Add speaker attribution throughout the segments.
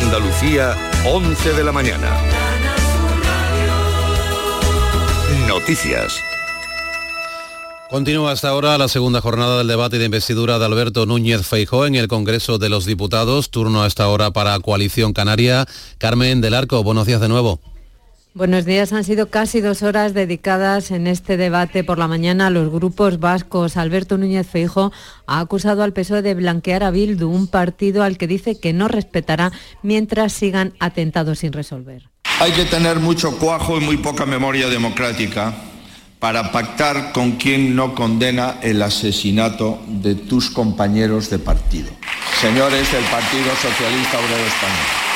Speaker 1: Andalucía, 11 de la mañana. Noticias.
Speaker 2: Continúa hasta ahora la segunda jornada del debate de investidura de Alberto Núñez Feijó en el Congreso de los Diputados. Turno a esta hora para Coalición Canaria. Carmen del Arco, buenos días de nuevo.
Speaker 3: Buenos días. Han sido casi dos horas dedicadas en este debate por la mañana a los grupos vascos. Alberto Núñez Feijo ha acusado al PSOE de blanquear a Bildu, un partido al que dice que no respetará mientras sigan atentados sin resolver.
Speaker 4: Hay que tener mucho cuajo y muy poca memoria democrática para pactar con quien no condena el asesinato de tus compañeros de partido. Señores del Partido Socialista Obrero Español.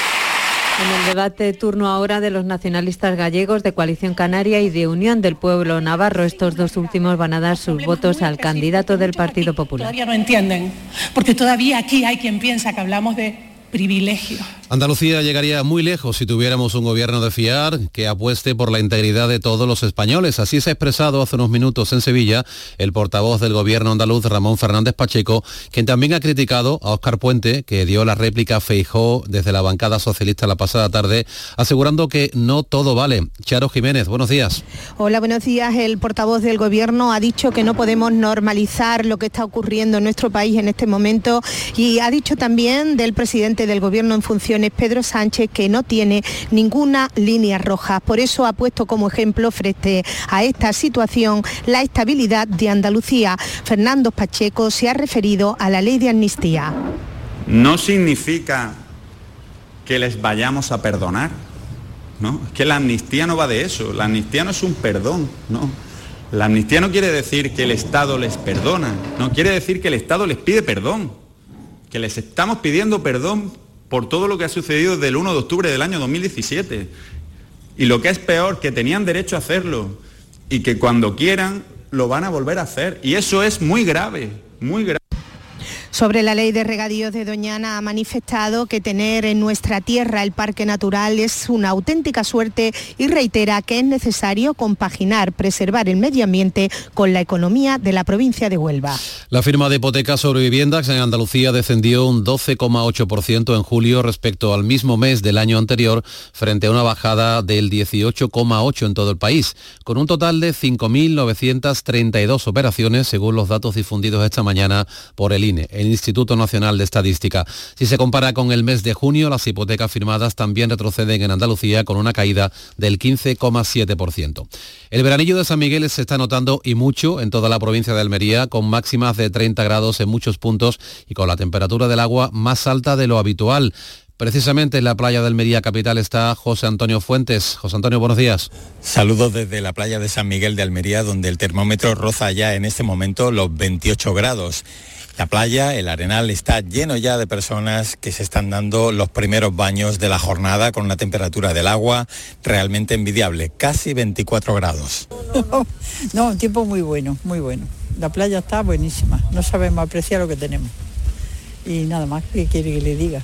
Speaker 3: En el debate turno ahora de los nacionalistas gallegos de Coalición Canaria y de Unión del Pueblo Navarro, estos dos últimos van a dar sus votos al candidato del Partido Popular.
Speaker 5: Todavía no entienden, porque todavía aquí hay quien piensa que hablamos de privilegio.
Speaker 2: Andalucía llegaría muy lejos si tuviéramos un gobierno de fiar que apueste por la integridad de todos los españoles. Así se ha expresado hace unos minutos en Sevilla el portavoz del gobierno andaluz, Ramón Fernández Pacheco, quien también ha criticado a Óscar Puente, que dio la réplica Feijó desde la bancada socialista la pasada tarde, asegurando que no todo vale. Charo Jiménez, buenos días.
Speaker 6: Hola, buenos días. El portavoz del gobierno ha dicho que no podemos normalizar lo que está ocurriendo en nuestro país en este momento y ha dicho también del presidente del Gobierno en funciones, Pedro Sánchez, que no tiene ninguna línea roja. Por eso ha puesto como ejemplo frente a esta situación la estabilidad de Andalucía. Fernando Pacheco se ha referido a la ley de amnistía.
Speaker 7: No significa que les vayamos a perdonar. ¿no? Es que la amnistía no va de eso. La amnistía no es un perdón. ¿no? La amnistía no quiere decir que el Estado les perdona. No quiere decir que el Estado les pide perdón que les estamos pidiendo perdón por todo lo que ha sucedido desde el 1 de octubre del año 2017. Y lo que es peor, que tenían derecho a hacerlo y que cuando quieran lo van a volver a hacer. Y eso es muy grave, muy grave
Speaker 6: sobre la ley de regadíos de Doñana ha manifestado que tener en nuestra tierra el parque natural es una auténtica suerte y reitera que es necesario compaginar, preservar el medio ambiente con la economía de la provincia de Huelva.
Speaker 2: La firma de hipotecas sobre viviendas en Andalucía descendió un 12,8% en julio respecto al mismo mes del año anterior, frente a una bajada del 18,8% en todo el país, con un total de 5.932 operaciones, según los datos difundidos esta mañana por el INE el Instituto Nacional de Estadística. Si se compara con el mes de junio, las hipotecas firmadas también retroceden en Andalucía con una caída del 15,7%. El veranillo de San Miguel se está notando y mucho en toda la provincia de Almería, con máximas de 30 grados en muchos puntos y con la temperatura del agua más alta de lo habitual. Precisamente en la playa de Almería Capital está José Antonio Fuentes. José Antonio, buenos días.
Speaker 8: Saludos desde la playa de San Miguel de Almería, donde el termómetro roza ya en este momento los 28 grados. La playa, el arenal, está lleno ya de personas que se están dando los primeros baños de la jornada con una temperatura del agua realmente envidiable, casi 24 grados.
Speaker 9: No, un tiempo muy bueno, muy bueno. La playa está buenísima, no sabemos apreciar lo que tenemos. Y nada más, que quiere que le diga?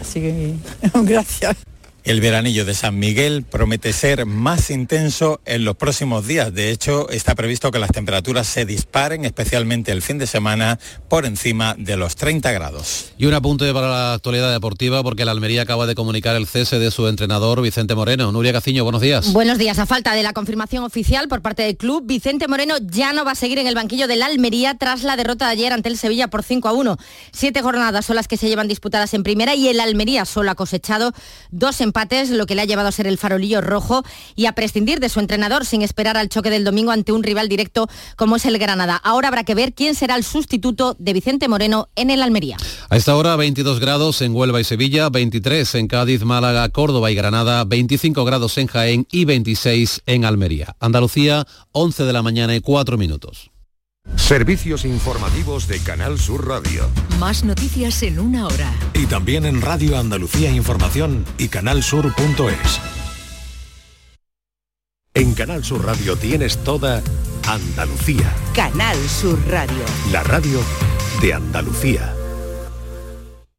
Speaker 9: Así que gracias.
Speaker 8: El veranillo de San Miguel promete ser más intenso en los próximos días. De hecho, está previsto que las temperaturas se disparen, especialmente el fin de semana, por encima de los 30 grados.
Speaker 2: Y un apunte para la actualidad deportiva, porque la Almería acaba de comunicar el cese de su entrenador, Vicente Moreno. Nuria Caciño, buenos días.
Speaker 10: Buenos días. A falta de la confirmación oficial por parte del club, Vicente Moreno ya no va a seguir en el banquillo de la Almería tras la derrota de ayer ante el Sevilla por 5 a 1. Siete jornadas son las que se llevan disputadas en primera y el Almería solo ha cosechado dos empates, lo que le ha llevado a ser el farolillo rojo y a prescindir de su entrenador sin esperar al choque del domingo ante un rival directo como es el Granada. Ahora habrá que ver quién será el sustituto de Vicente Moreno en el Almería.
Speaker 2: A esta hora 22 grados en Huelva y Sevilla, 23 en Cádiz, Málaga, Córdoba y Granada, 25 grados en Jaén y 26 en Almería. Andalucía, 11 de la mañana y 4 minutos.
Speaker 1: Servicios informativos de Canal Sur Radio.
Speaker 11: Más noticias en una hora.
Speaker 1: Y también en Radio Andalucía Información y canalsur.es. En Canal Sur Radio tienes toda Andalucía.
Speaker 11: Canal Sur Radio.
Speaker 1: La radio de Andalucía.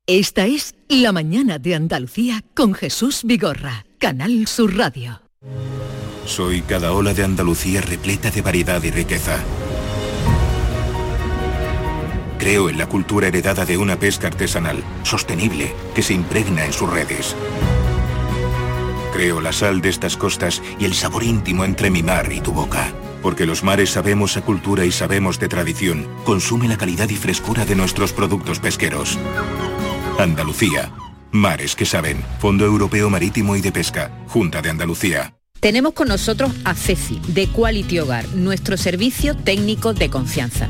Speaker 11: Esta es La mañana de Andalucía con Jesús Vigorra. Canal Sur Radio.
Speaker 12: Soy cada ola de Andalucía repleta de variedad y riqueza Creo en la cultura heredada de una pesca artesanal, sostenible, que se impregna en sus redes. Creo la sal de estas costas y el sabor íntimo entre mi mar y tu boca. Porque los mares sabemos a cultura y sabemos de tradición. Consume la calidad y frescura de nuestros productos pesqueros. Andalucía. Mares que saben. Fondo Europeo Marítimo y de Pesca. Junta de Andalucía.
Speaker 13: Tenemos con nosotros a Ceci, de Quality Hogar, nuestro servicio técnico de confianza.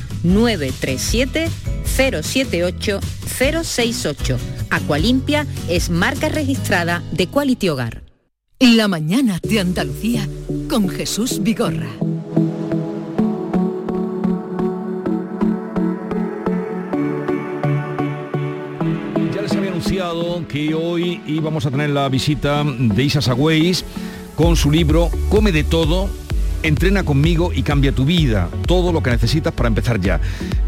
Speaker 13: 937 078 068. Aqualimpia es marca registrada de Quality Hogar.
Speaker 11: La mañana de Andalucía con Jesús Vigorra.
Speaker 14: Ya les había anunciado que hoy íbamos a tener la visita de Isa Sagüeis con su libro Come de todo, entrena conmigo y cambia tu vida. Todo lo que necesitas para empezar ya.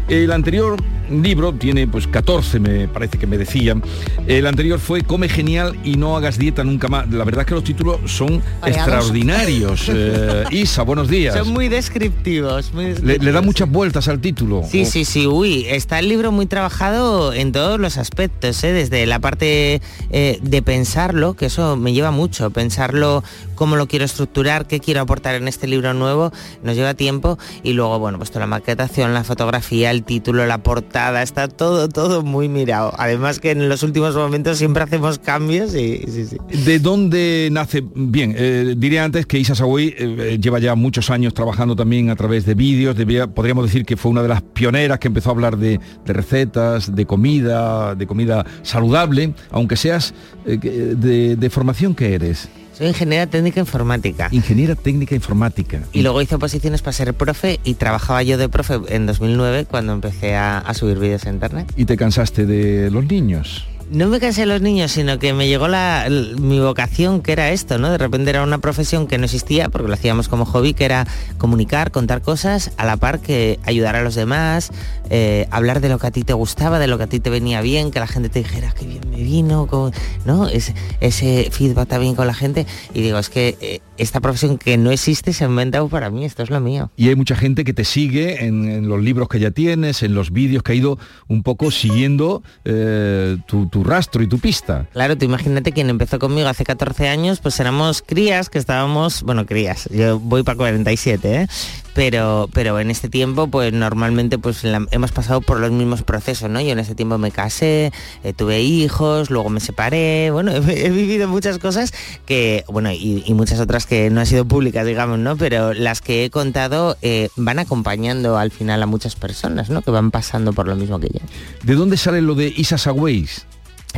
Speaker 14: El anterior libro tiene pues 14, me parece que me decían. El anterior fue Come genial y no hagas dieta nunca más. La verdad es que los títulos son
Speaker 15: Variados.
Speaker 14: extraordinarios. Eh, Isa, buenos días.
Speaker 15: Son muy descriptivos. muy
Speaker 14: Le,
Speaker 15: descriptivos.
Speaker 14: le da muchas vueltas al título.
Speaker 15: Sí,
Speaker 14: O-
Speaker 15: sí, sí, uy, está el libro muy trabajado en todos los aspectos, ¿eh? desde la parte eh, de pensarlo, que eso me lleva mucho, pensarlo, cómo lo quiero estructurar, qué quiero aportar en este libro nuevo, nos lleva tiempo, y luego, bueno, pues toda la maquetación, la fotografía, el título, la portada, está todo, todo muy mirado. Además que en los últimos momentos siempre hacemos cambios y sí, sí.
Speaker 14: ¿De dónde nace? Bien, eh, diría antes que Isa Sagüey eh, eh, lleva ya muchos años trabajando también a través de vídeos, debía- podríamos decir que fue una de las pioneras que empezó a hablar de, de recetas, de comida, de comida saludable, aunque seas eh, de, de formación que eres.
Speaker 15: Soy ingeniera técnica informática.
Speaker 14: Ingeniera técnica informática.
Speaker 15: Y luego hice oposiciones para ser profe y trabajaba yo de profe en 2009 cuando empecé a, a subir vídeos a internet.
Speaker 14: ¿Y te cansaste de los niños?
Speaker 15: No me cansé de los niños, sino que me llegó la, mi vocación, que era esto, ¿no? De repente era una profesión que no existía, porque lo hacíamos como hobby, que era comunicar, contar cosas, a la par que ayudar a los demás, eh, hablar de lo que a ti te gustaba, de lo que a ti te venía bien, que la gente te dijera que bien me vino, co- ¿no? Ese, ese feedback también con la gente. Y digo, es que eh, esta profesión que no existe se ha inventado para mí, esto es lo mío.
Speaker 14: Y hay mucha gente que te sigue en, en los libros que ya tienes, en los vídeos que ha ido un poco siguiendo eh, tu, tu rastro y tu pista.
Speaker 15: Claro, tú imagínate quien empezó conmigo hace 14 años, pues éramos crías que estábamos, bueno, crías, yo voy para 47, ¿eh? Pero, pero en este tiempo, pues normalmente pues la- hemos pasado por los mismos procesos, ¿no? Yo en ese tiempo me casé, eh, tuve hijos, luego me separé, bueno, he, he vivido muchas cosas que, bueno, y, y muchas otras que no han sido públicas, digamos, ¿no? Pero las que he contado eh, van acompañando al final a muchas personas, ¿no? Que van pasando por lo mismo que yo.
Speaker 14: ¿De dónde sale lo de Isa Sagüeis?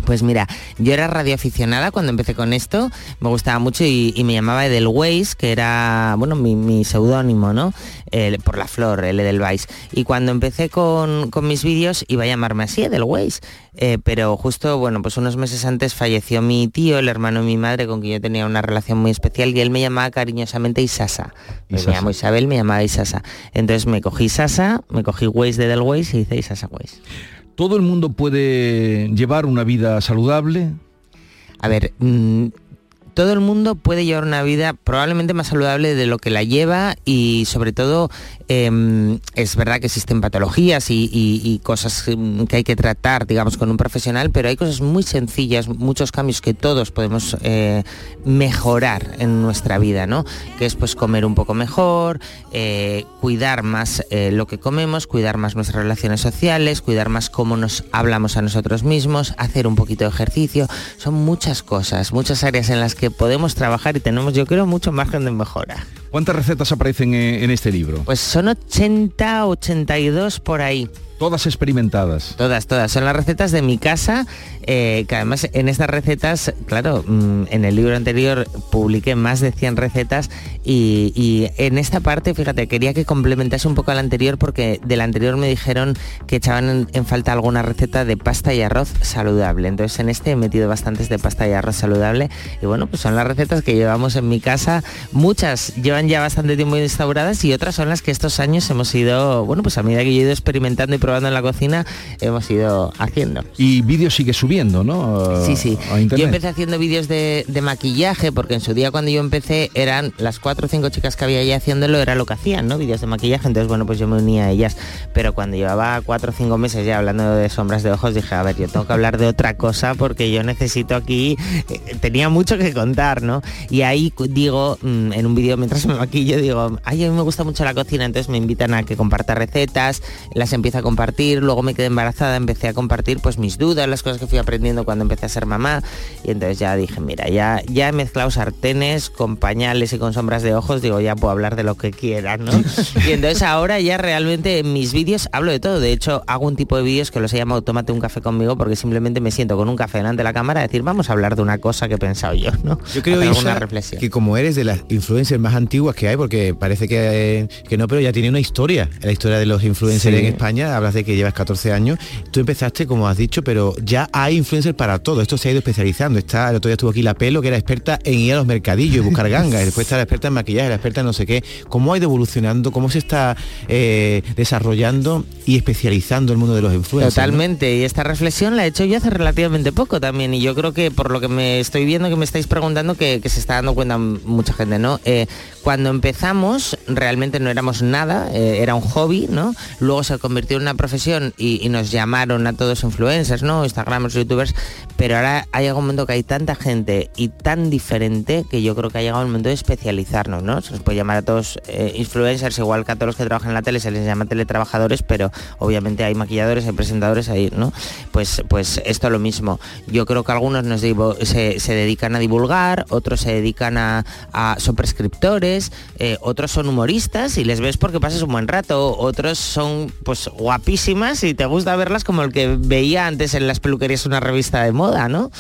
Speaker 15: Pues mira, yo era radioaficionada cuando empecé con esto, me gustaba mucho y, y me llamaba Edelweiss, que era, bueno, mi, mi seudónimo, ¿no? Por la flor, el Edelweiss. Y cuando empecé con, con mis vídeos iba a llamarme así, Edelweiss. Eh, pero justo, bueno, pues unos meses antes falleció mi tío, el hermano de mi madre, con quien yo tenía una relación muy especial, y él me llamaba cariñosamente Isasa.
Speaker 14: Isasa.
Speaker 15: Me llamo Isabel, me llamaba Isasa. Entonces me cogí Isasa, me cogí Weiss de Edelweiss y hice Isasa Weiss.
Speaker 14: ¿Todo el mundo puede llevar una vida saludable?
Speaker 15: A ver, mm, todo el mundo puede llevar una vida probablemente más saludable de lo que la lleva y sobre todo em, es verdad que existen patologías y, cosas em, que hay que tratar, digamos, con un profesional, pero hay cosas muy sencillas, muchos cambios que todos podemos eh, mejorar en nuestra vida, ¿no? Que es pues comer un poco mejor, eh, cuidar más eh, lo que comemos, cuidar más nuestras relaciones sociales, cuidar más cómo nos hablamos a nosotros mismos, hacer un poquito de ejercicio. Son muchas cosas, muchas áreas en las que podemos trabajar y tenemos, yo creo, mucho margen de mejora.
Speaker 14: ¿Cuántas recetas aparecen en este libro?
Speaker 15: Pues son 80, 82 por ahí.
Speaker 14: Todas experimentadas.
Speaker 15: Todas, todas. Son las recetas de mi casa, eh, que además en estas recetas, claro, mm, en el libro anterior publiqué más de 100 recetas y, en esta parte, fíjate, quería que complementase un poco al anterior porque del anterior me dijeron que echaban en, falta alguna receta de pasta y arroz saludable. Entonces en este he metido bastantes de pasta y arroz saludable y bueno, pues son las recetas que llevamos en mi casa. Muchas llevan ya bastante tiempo instauradas y otras son las que estos años hemos ido, bueno, pues a medida que yo he ido experimentando y probando en la cocina hemos ido haciendo.
Speaker 14: Y vídeos sigue subiendo, ¿no?
Speaker 15: Sí, sí. Yo empecé haciendo vídeos de, maquillaje porque en su día cuando yo empecé eran las cuatro o cinco chicas que había ahí haciéndolo, era lo que hacían, ¿no? Vídeos de maquillaje, entonces bueno, pues yo me unía a ellas. Pero cuando llevaba cuatro o cinco meses ya hablando de sombras de ojos, dije, a ver, yo tengo que hablar de otra cosa porque yo necesito aquí, eh, tenía mucho que contar, ¿no? Y ahí digo, mm, en un vídeo mientras me maquillo, digo, ay, a mí me gusta mucho la cocina, entonces me invitan a que comparta recetas, las empiezo a compartir compartir, luego me quedé embarazada, empecé a compartir pues mis dudas, las cosas que fui aprendiendo cuando empecé a ser mamá y entonces ya dije, mira, ya, ya he mezclado sartenes con pañales y con sombras de ojos, digo, ya puedo hablar de lo que quiera, ¿no? y entonces ahora ya realmente en mis vídeos hablo de todo, de hecho hago un tipo de vídeos que los he llamado Tómate un café conmigo porque simplemente me siento con un café delante de la cámara a decir, vamos a hablar de una cosa que he pensado yo, ¿no?
Speaker 16: Yo creo reflexión. que como eres de las influencers más antiguas que hay, porque parece que, que no, pero ya tiene una historia, la historia de los influencers en España, de que llevas 14 años. Tú empezaste, como has dicho, pero ya hay influencers para todo. Esto se ha ido especializando. Está, el otro día estuvo aquí la pelo, que era experta en ir a los mercadillos y buscar gangas. después está la experta en maquillaje, la experta en no sé qué. ¿Cómo ha ido evolucionando? ¿Cómo se está eh, desarrollando y especializando el mundo de los influencers?
Speaker 15: Totalmente. Y esta reflexión la he hecho yo hace relativamente poco también. Y yo creo que por lo que me estoy viendo, que me estáis preguntando, que, se está dando cuenta mucha gente, ¿no? Eh, cuando empezamos, realmente no éramos nada, eh, era un hobby, ¿no? Luego se convirtió en una profesión y, nos llamaron a todos influencers, ¿no? Instagramers, youtubers, pero ahora ha llegado un momento que hay tanta gente y tan diferente que yo creo que ha llegado el momento de especializarnos, ¿no? Se nos puede llamar a todos eh, influencers, igual que a todos los que trabajan en la tele se les llama teletrabajadores, pero obviamente hay maquilladores, hay presentadores ahí, ¿no? Pues, pues esto lo mismo. Yo creo que algunos nos se, dedican a divulgar, otros se dedican a, son prescriptores, eh, otros son humoristas y les ves porque pasas un buen rato, otros son pues guapísimas y te gusta verlas como el que veía antes en las peluquerías una revista de moda, ¿no?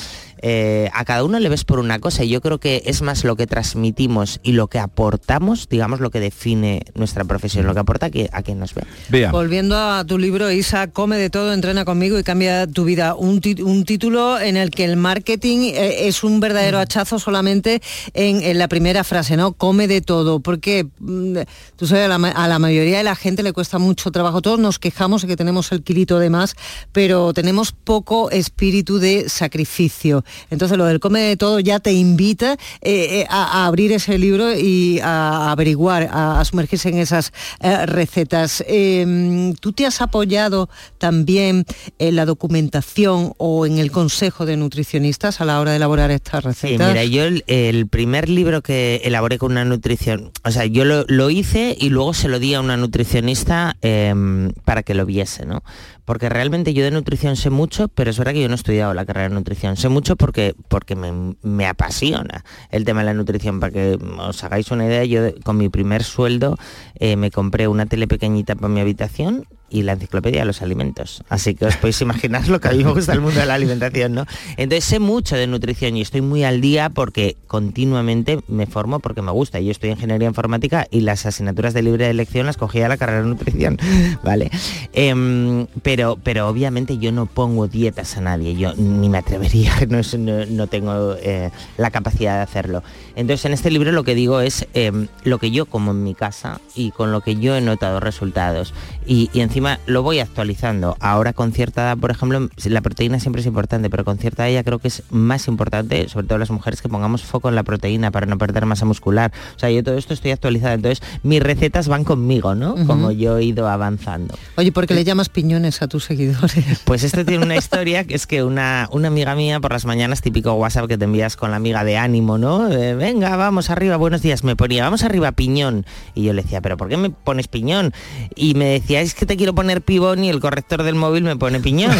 Speaker 15: Eh, a cada uno le ves por una cosa y yo creo que es más lo que transmitimos y lo que aportamos, digamos, lo que define nuestra profesión, lo que aporta que, a quien nos ve.
Speaker 17: Volviendo a tu libro, Isa, come de todo, entrena conmigo y cambia tu vida. Un, título en el que el marketing eh, es un verdadero hachazo solamente en, la primera frase, ¿no? Come de todo, porque mm, tú sabes, a la, a la, mayoría de la gente le cuesta mucho trabajo. Todos nos quejamos de que tenemos el kilito de más, pero tenemos poco espíritu de sacrificio. Entonces lo del come de todo ya te invita eh, eh, a, abrir ese libro y a, averiguar, a, sumergirse en esas eh, recetas. Em, ¿Tú te has apoyado también en la documentación o en el consejo de nutricionistas a la hora de elaborar estas recetas?
Speaker 15: Sí, mira, yo el, primer libro que elaboré con una nutrición, o sea, yo lo, lo hice y luego se lo di a una nutricionista em, para que lo viese, ¿no? Porque realmente yo de nutrición sé mucho, pero es verdad que yo no he estudiado la carrera de nutrición. Sé mucho porque, porque me, apasiona el tema de la nutrición. Para que os hagáis una idea, yo con mi primer sueldo eh, me compré una tele pequeñita para mi habitación y la enciclopedia de los alimentos. Así que os podéis imaginar lo que a mí me gusta el mundo de la alimentación, ¿no? Entonces sé mucho de nutrición y estoy muy al día porque continuamente me formo porque me gusta. Yo estoy en ingeniería informática y las asignaturas de libre elección las cogí a la carrera de nutrición, ¿vale? Em, pero, pero obviamente yo no pongo dietas a nadie, yo ni me atrevería, no, no, tengo eh, la capacidad de hacerlo. Entonces en este libro lo que digo es em, lo que yo como en mi casa y con lo que yo he notado resultados y, y encima lo voy actualizando. Ahora con cierta edad, por ejemplo, la proteína siempre es importante, pero con cierta edad ya creo que es más importante, sobre todo las mujeres, que pongamos foco en la proteína para no perder masa muscular. O sea, yo todo esto estoy actualizada, entonces mis recetas van conmigo, ¿no? Como yo he ido avanzando.
Speaker 17: Oye, ¿por qué le llamas piñones a tus seguidores?
Speaker 15: Pues esto tiene una historia que es que una, una amiga mía por las mañanas, típico WhatsApp que te envías con la amiga de ánimo, ¿no? Eh, venga, vamos arriba, buenos días, me ponía, vamos arriba, piñón. Y yo le decía, ¿pero por qué me pones piñón? Y me decía, es que te quiero poner pibón y el corrector del móvil me pone piñón.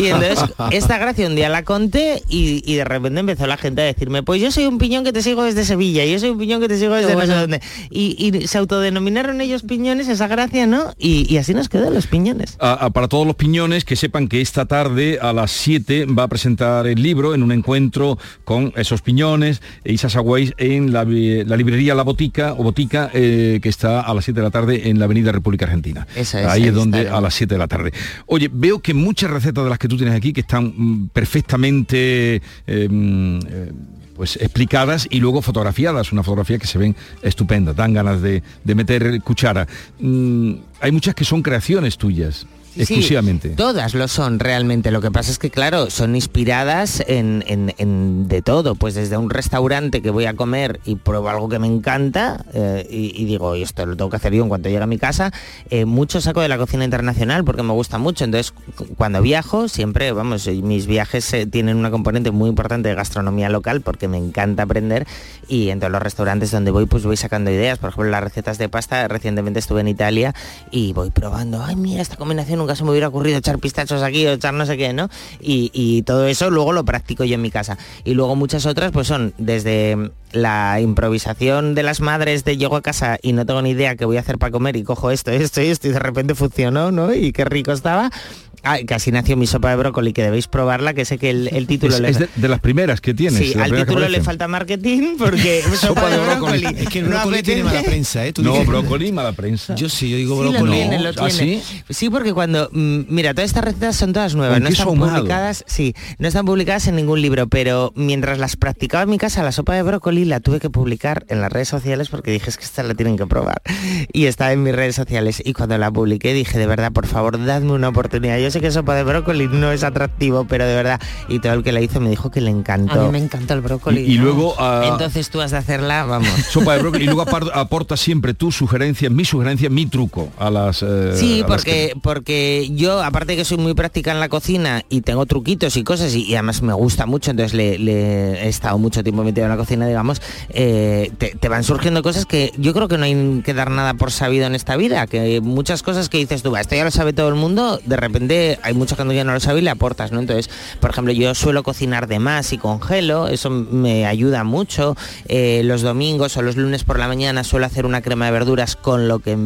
Speaker 15: y entonces, esta gracia un día la conté y, y de repente empezó la gente a decirme, pues yo soy un piñón que te sigo desde Sevilla, yo soy un piñón que te sigo desde no sé dónde. Y, y se autodenominaron ellos piñones, esa gracia, ¿no? Y, y así nos quedó los piñones.
Speaker 14: A- a- para todos los piñones que sepan que esta tarde a las 7 va a presentar el libro en un encuentro con esos piñones e Isa Sagüeis en la, librería La Botica o Botica eh, que está a las 7 de la tarde en la Avenida República Argentina.
Speaker 15: Eso es,
Speaker 14: ahí
Speaker 15: ahí
Speaker 14: es donde a las 7 de la tarde. Oye, veo que muchas recetas de las que tú tienes aquí que están mm, perfectamente eh, mm, eh, pues explicadas y luego fotografiadas, una fotografía que se ven estupenda, dan ganas de, de meter cuchara. Mm, hay muchas que son creaciones tuyas,
Speaker 15: Sí,
Speaker 14: exclusivamente.
Speaker 15: todas lo son realmente. Lo que pasa es que, claro, son inspiradas en, en- en de todo. Pues desde un restaurante que voy a comer y pruebo algo que me encanta eh, y, y digo, "Y esto lo tengo que hacer yo en cuanto llegue a mi casa. eh, mucho saco de la cocina internacional porque me gusta mucho. Entonces, cu- cuando viajo, siempre, vamos, mis viajes eh, tienen una componente muy importante de gastronomía local porque me encanta aprender y en todos los restaurantes donde voy, pues voy sacando ideas. Por ejemplo, las recetas de pasta, recientemente estuve en Italia y voy probando, ay, mira, esta combinación nunca se me hubiera ocurrido echar pistachos aquí o echar no sé qué, ¿no? Y, todo eso luego lo practico yo en mi casa. Y luego muchas otras, pues son desde la improvisación de las madres de llego a casa y no tengo ni idea qué voy a hacer para comer y cojo esto, esto y esto y de repente funcionó, ¿no? Y qué rico estaba. Ah, que así nació mi sopa de brócoli, que debéis probarla, que sé que el, el título
Speaker 14: Es,
Speaker 15: le-
Speaker 14: es de, de las primeras que tienes.
Speaker 15: Sí, al título le falta marketing porque sopa de brócoli.
Speaker 16: Es que el
Speaker 15: no
Speaker 16: brócoli tiene mala prensa, ¿eh? Tú
Speaker 14: No,
Speaker 16: dices-
Speaker 14: brócoli, mala prensa.
Speaker 16: Yo sí, yo digo
Speaker 15: Sí, lo
Speaker 16: brócoli.
Speaker 15: tiene, lo
Speaker 14: ¿Ah,
Speaker 15: tiene. Sí, porque cuando, mm, mira, todas estas recetas son todas nuevas, no están
Speaker 14: ahumado.
Speaker 15: publicadas, sí, no están publicadas en ningún libro, pero mientras las practicaba en mi casa, la sopa de brócoli la tuve que publicar en las redes sociales porque dije es que esta la tienen que probar. Y está en mis redes sociales. Y cuando la publiqué dije, de verdad, por favor, dadme una oportunidad. Yo sé que sopa de brócoli no es atractivo, pero de verdad. Y todo el que la hizo me dijo que le encantó.
Speaker 17: A mí me encanta el brócoli.
Speaker 14: Y, y luego ah,
Speaker 15: Entonces tú has de hacerla, vamos.
Speaker 14: sopa de brócoli y luego aporta siempre tu sugerencia, mi sugerencia, mi truco a las eh,
Speaker 15: Sí,
Speaker 14: a las
Speaker 15: porque, porque yo, aparte de que soy muy práctica en la cocina y tengo truquitos y cosas, y, y además me gusta mucho, entonces le, le he estado mucho tiempo metido en la cocina, digamos, eh, te, te van surgiendo cosas que yo creo que no hay que dar nada por sabido en esta vida, que muchas cosas que dices tú, "Va, esto ya lo sabe todo el mundo, de repente hay mucha gente que no lo sabe y le aportas, ¿no? Entonces, por ejemplo, yo suelo cocinar de más y congelo, eso me ayuda mucho. Eh, los domingos o los lunes por la mañana suelo hacer una crema de verduras con lo que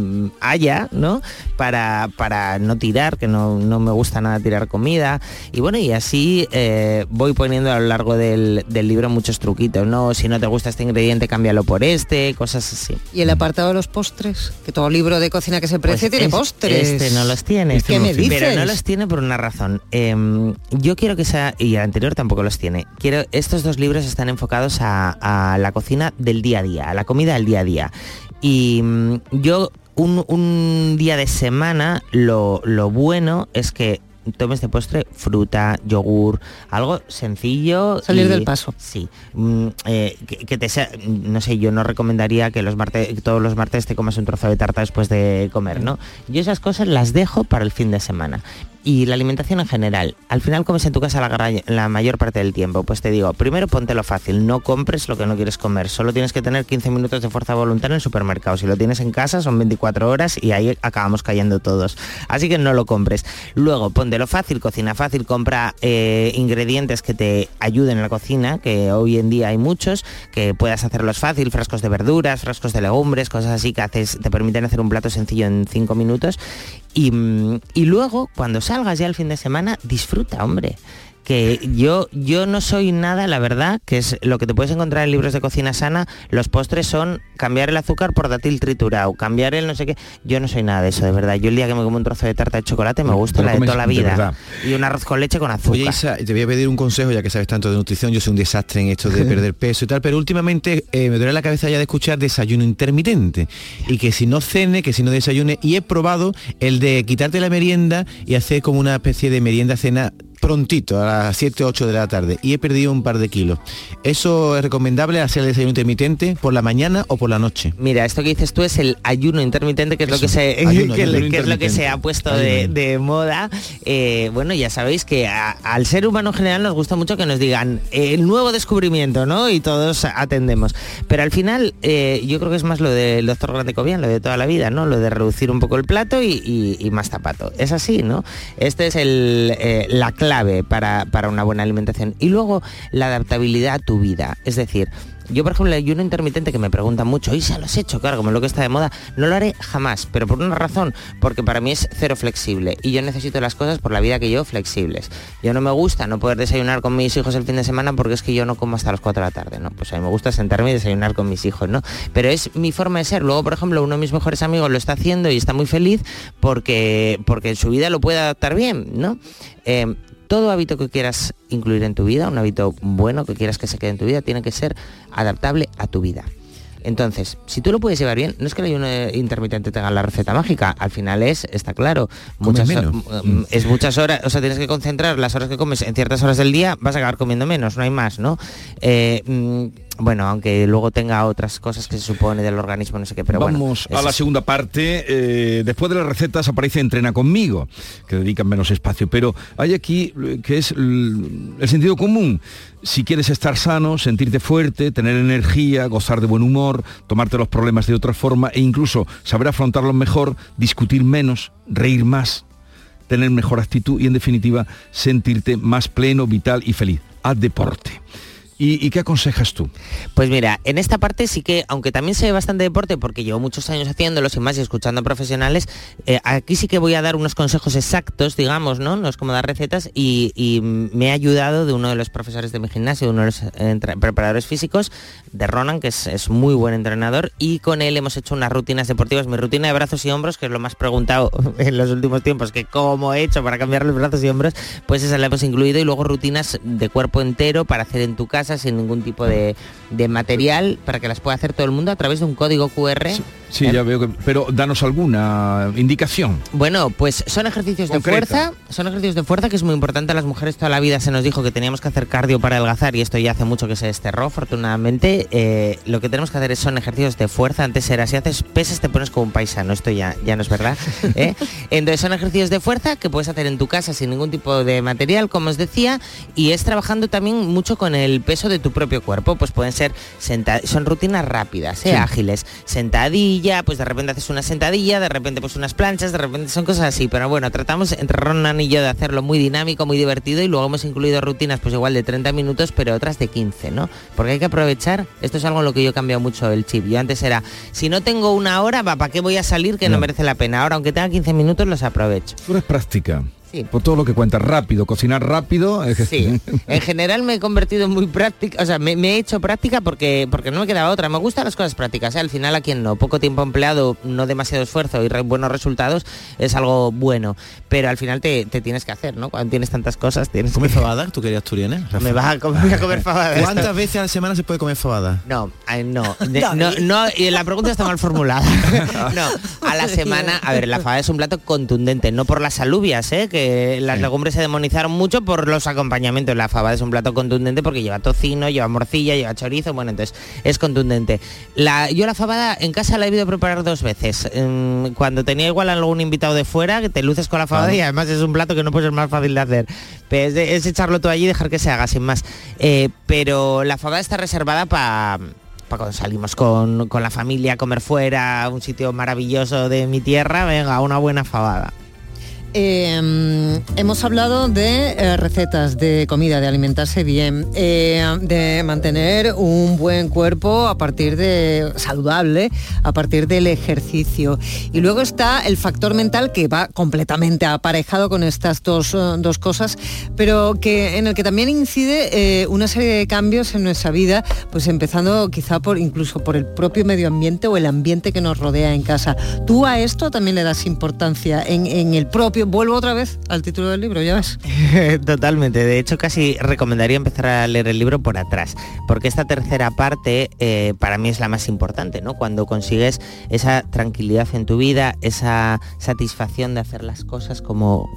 Speaker 15: haya, ¿no? Para, para no tirar, que no, no me gusta nada tirar comida. Y bueno, y así eh, voy poniendo a lo largo del, del libro muchos truquitos, ¿no? Si no te gusta este ingrediente, cámbialo por este, cosas así.
Speaker 17: Y el apartado de los postres, que todo libro de cocina que se precie tiene
Speaker 15: Pues es-
Speaker 17: postres.
Speaker 15: Este no los tiene.
Speaker 17: ¿Qué me dices?
Speaker 15: Pero no los tiene por una razón. Em, yo quiero que sea, y el anterior tampoco los tiene, quiero, estos dos libros están enfocados a, a la cocina del día a día, a la comida del día a día. Y mm, yo un, un día de semana lo, lo bueno es que tomes de postre fruta, yogur, algo sencillo.
Speaker 17: Salir
Speaker 15: y-
Speaker 17: del paso.
Speaker 15: Sí. Mm, eh, que, que te sea, no sé, yo no recomendaría que los martes, todos los martes te comas un trozo de tarta después de comer, ¿no? Yo esas cosas las dejo para el fin de semana. Y la alimentación en general, al final comes en tu casa la, mayor parte del tiempo. Pues te digo, primero póntelo fácil, no compres lo que no quieres comer. Solo tienes que tener 15 minutos de fuerza voluntaria en el supermercado. Si lo tienes en casa son 24 horas y ahí acabamos cayendo todos. Así que no lo compres. Luego, póntelo fácil, cocina fácil, compra eh, ingredientes que te ayuden en la cocina, que hoy en día hay muchos, que puedas hacerlos fácil, frascos de verduras, frascos de legumbres, cosas así que te permiten hacer un plato sencillo en 5 minutos. Y, mm, y luego, cuando salgas ya el fin de semana, disfruta, hombre. Que yo, yo no soy nada, la verdad, que es lo que te puedes encontrar en libros de cocina sana, los postres son cambiar el azúcar por dátil triturado, cambiar el no sé qué. Yo no soy nada de eso, de verdad. Yo el día que me como un trozo de tarta de chocolate me gusta la de toda la vida. y un arroz con leche con azúcar.
Speaker 16: Oye, Isa, te voy a pedir un consejo, ya que sabes tanto de nutrición, yo soy un desastre en esto de perder peso y tal, pero últimamente eh, me duele la cabeza ya de escuchar desayuno intermitente. Y que si no cene, que si no desayune, y he probado el de quitarte la merienda y hacer como una especie de merienda-cena prontito, a las 7 o 8 de la tarde, y he perdido un par de kilos. ¿Eso es recomendable hacer el desayuno intermitente por la mañana o por la noche?
Speaker 15: Mira, esto que dices tú es el ayuno intermitente, que es lo que se,
Speaker 16: ayuno,
Speaker 15: que,
Speaker 16: ayuno
Speaker 15: que es lo que se ha puesto de, moda. Eh, bueno, ya sabéis que a- al ser humano en general nos gusta mucho que nos digan eh, el nuevo descubrimiento, ¿no? Y todos atendemos. Pero al final, eh, yo creo que es más lo del doctor Grande Cobian, lo de toda la vida, ¿no? Lo de reducir un poco el plato y, y- y más tapato. Es así, ¿no? Este es el, la clave para, para una buena alimentación. Y luego la adaptabilidad a tu vida. Es decir, yo, por ejemplo, el ayuno intermitente que me preguntan mucho, y se lo has hecho, claro, como lo que está de moda, no lo haré jamás, pero por una razón, porque para mí es cero flexible y yo necesito las cosas por la vida que yo flexibles. Yo no me gusta no poder desayunar con mis hijos el fin de semana porque es que yo no como hasta las 4 de la tarde, ¿no? Pues a mí me gusta sentarme y desayunar con mis hijos, ¿no? Pero es mi forma de ser. Luego, por ejemplo, uno de mis mejores amigos lo está haciendo y está muy feliz porque, porque en su vida lo puede adaptar bien, ¿no? Eh, todo hábito que quieras incluir en tu vida, un hábito bueno que quieras que se quede en tu vida, tiene que ser adaptable a tu vida. Entonces, si tú lo puedes llevar bien, no es que el ayuno intermitente tenga la receta mágica, al final es, está claro, muchas,
Speaker 16: menos.
Speaker 15: mm, es muchas horas, o sea, tienes que concentrar las horas que comes en ciertas horas del día, vas a acabar comiendo menos, no hay más, ¿no? Eh, mm, bueno, aunque luego tenga otras cosas que se supone del organismo, no sé qué, pero bueno,
Speaker 14: Vamos a la segunda parte. eh, después de las recetas aparece Entrena conmigo, que dedican menos espacio. Pero hay aquí eh, que es el, el sentido común. Si quieres estar sano, sentirte fuerte, tener energía, gozar de buen humor, tomarte los problemas de otra forma e incluso saber afrontarlos mejor, discutir menos, reír más, tener mejor actitud y en definitiva sentirte más pleno, vital y feliz. Haz deporte. ¿Y, y qué aconsejas tú?
Speaker 15: Pues mira, en esta parte sí que, aunque también ve bastante deporte, porque llevo muchos años haciéndolo, sin más y escuchando a profesionales, eh, aquí sí que voy a dar unos consejos exactos, digamos, ¿no? No es como dar recetas y, y me ha ayudado de uno de los profesores de mi gimnasio, uno de los eh, preparadores físicos, de Ronan, que es, es muy buen entrenador, y con él hemos hecho unas rutinas deportivas, mi rutina de brazos y hombros, que es lo más preguntado en los últimos tiempos, que cómo he hecho para cambiar los brazos y hombros, pues esa la hemos incluido, y luego rutinas de cuerpo entero para hacer en tu casa sin ningún tipo de, de material, para que las pueda hacer todo el mundo a través de un código QR.
Speaker 14: Sí, ya veo que... Pero danos alguna indicación.
Speaker 15: Bueno, pues son ejercicios
Speaker 14: Concreta.
Speaker 15: de fuerza, son ejercicios de fuerza que es muy importante a las mujeres toda la vida se nos dijo que teníamos que hacer cardio para adelgazar y esto ya hace mucho que se desterró, afortunadamente. Eh, lo que tenemos que hacer es- son ejercicios de fuerza, antes era si haces pesas te pones como un paisano, esto ya, ya no es verdad. ¿eh? Entonces son ejercicios de fuerza que puedes hacer en tu casa sin ningún tipo de material, como os decía, y es trabajando también mucho con el peso de tu propio cuerpo, pues pueden ser son rutinas rápidas, ¿eh?
Speaker 14: Sí.
Speaker 15: ágiles, sentadilla, pues de repente haces una sentadilla, de repente pues unas planchas, de repente son cosas así, pero bueno, tratamos entre Ronan y yo de hacerlo muy dinámico, muy divertido y luego hemos incluido rutinas pues igual de 30 minutos, pero otras de 15, ¿no? Porque hay que aprovechar, esto es algo en lo que yo he cambiado mucho el chip. Yo antes era, si no tengo una hora, va, ¿para qué voy a salir que no
Speaker 14: No.
Speaker 15: merece la pena? Ahora, aunque tenga 15 minutos, los aprovecho.
Speaker 14: Tú eres práctica.
Speaker 15: Sí.
Speaker 14: Por todo lo que cuentas, rápido, cocinar rápido. es que-
Speaker 15: Sí, en general me he convertido en muy práctica, o sea, me, me he hecho práctica porque, porque no me quedaba otra. Me gustan las cosas prácticas, ¿eh? al final a quien no, poco tiempo empleado, no demasiado esfuerzo y re- buenos resultados es algo bueno, pero al final te, te tienes que hacer, ¿no? Cuando tienes tantas cosas, tienes
Speaker 16: ¿Comes
Speaker 15: que...
Speaker 16: fabada? ¿Tú querías asturiana? Rafa?
Speaker 15: Me vas a comer, a comer fabada.
Speaker 16: ¿Cuántas veces a la semana se puede comer fabada?
Speaker 15: No, ay, no, de- no, no, y la pregunta está mal formulada. no, a la semana, a ver, la fabada es un plato contundente, no por las alubias, ¿eh? que las legumbres se demonizaron mucho por los acompañamientos. La fabada es un plato contundente porque lleva tocino, lleva morcilla, lleva chorizo, bueno, entonces es contundente. La, yo la fabada en casa la he debido preparar dos veces. Mm, Cuando tenía igual algún invitado de fuera, que te luces con la fabada y además es un plato que no puede ser más fácil de hacer. Pero es, echarlo todo allí y dejar que se haga sin más. Eh, pero la fabada está reservada para cuando salimos con, con la familia a comer fuera, a un sitio maravilloso de mi tierra, venga, una buena fabada.
Speaker 17: Eh, hemos hablado de eh, recetas de comida, de alimentarse bien, eh, de mantener un buen cuerpo a partir de saludable, a partir del ejercicio. Y luego está el factor mental que va completamente aparejado con estas dos, eh, dos cosas, pero que en el que también incide una serie de cambios en nuestra vida, pues empezando quizá por incluso por el propio medio ambiente o el ambiente que nos rodea en casa. Tú a esto también le das importancia en, en el propio. Vuelvo otra vez al título del libro, ya ves.
Speaker 15: Totalmente. De hecho, casi recomendaría empezar a leer el libro por atrás, porque esta tercera parte eh, para mí es la más importante, ¿no? Cuando consigues esa tranquilidad en tu vida, esa satisfacción de hacer las cosas como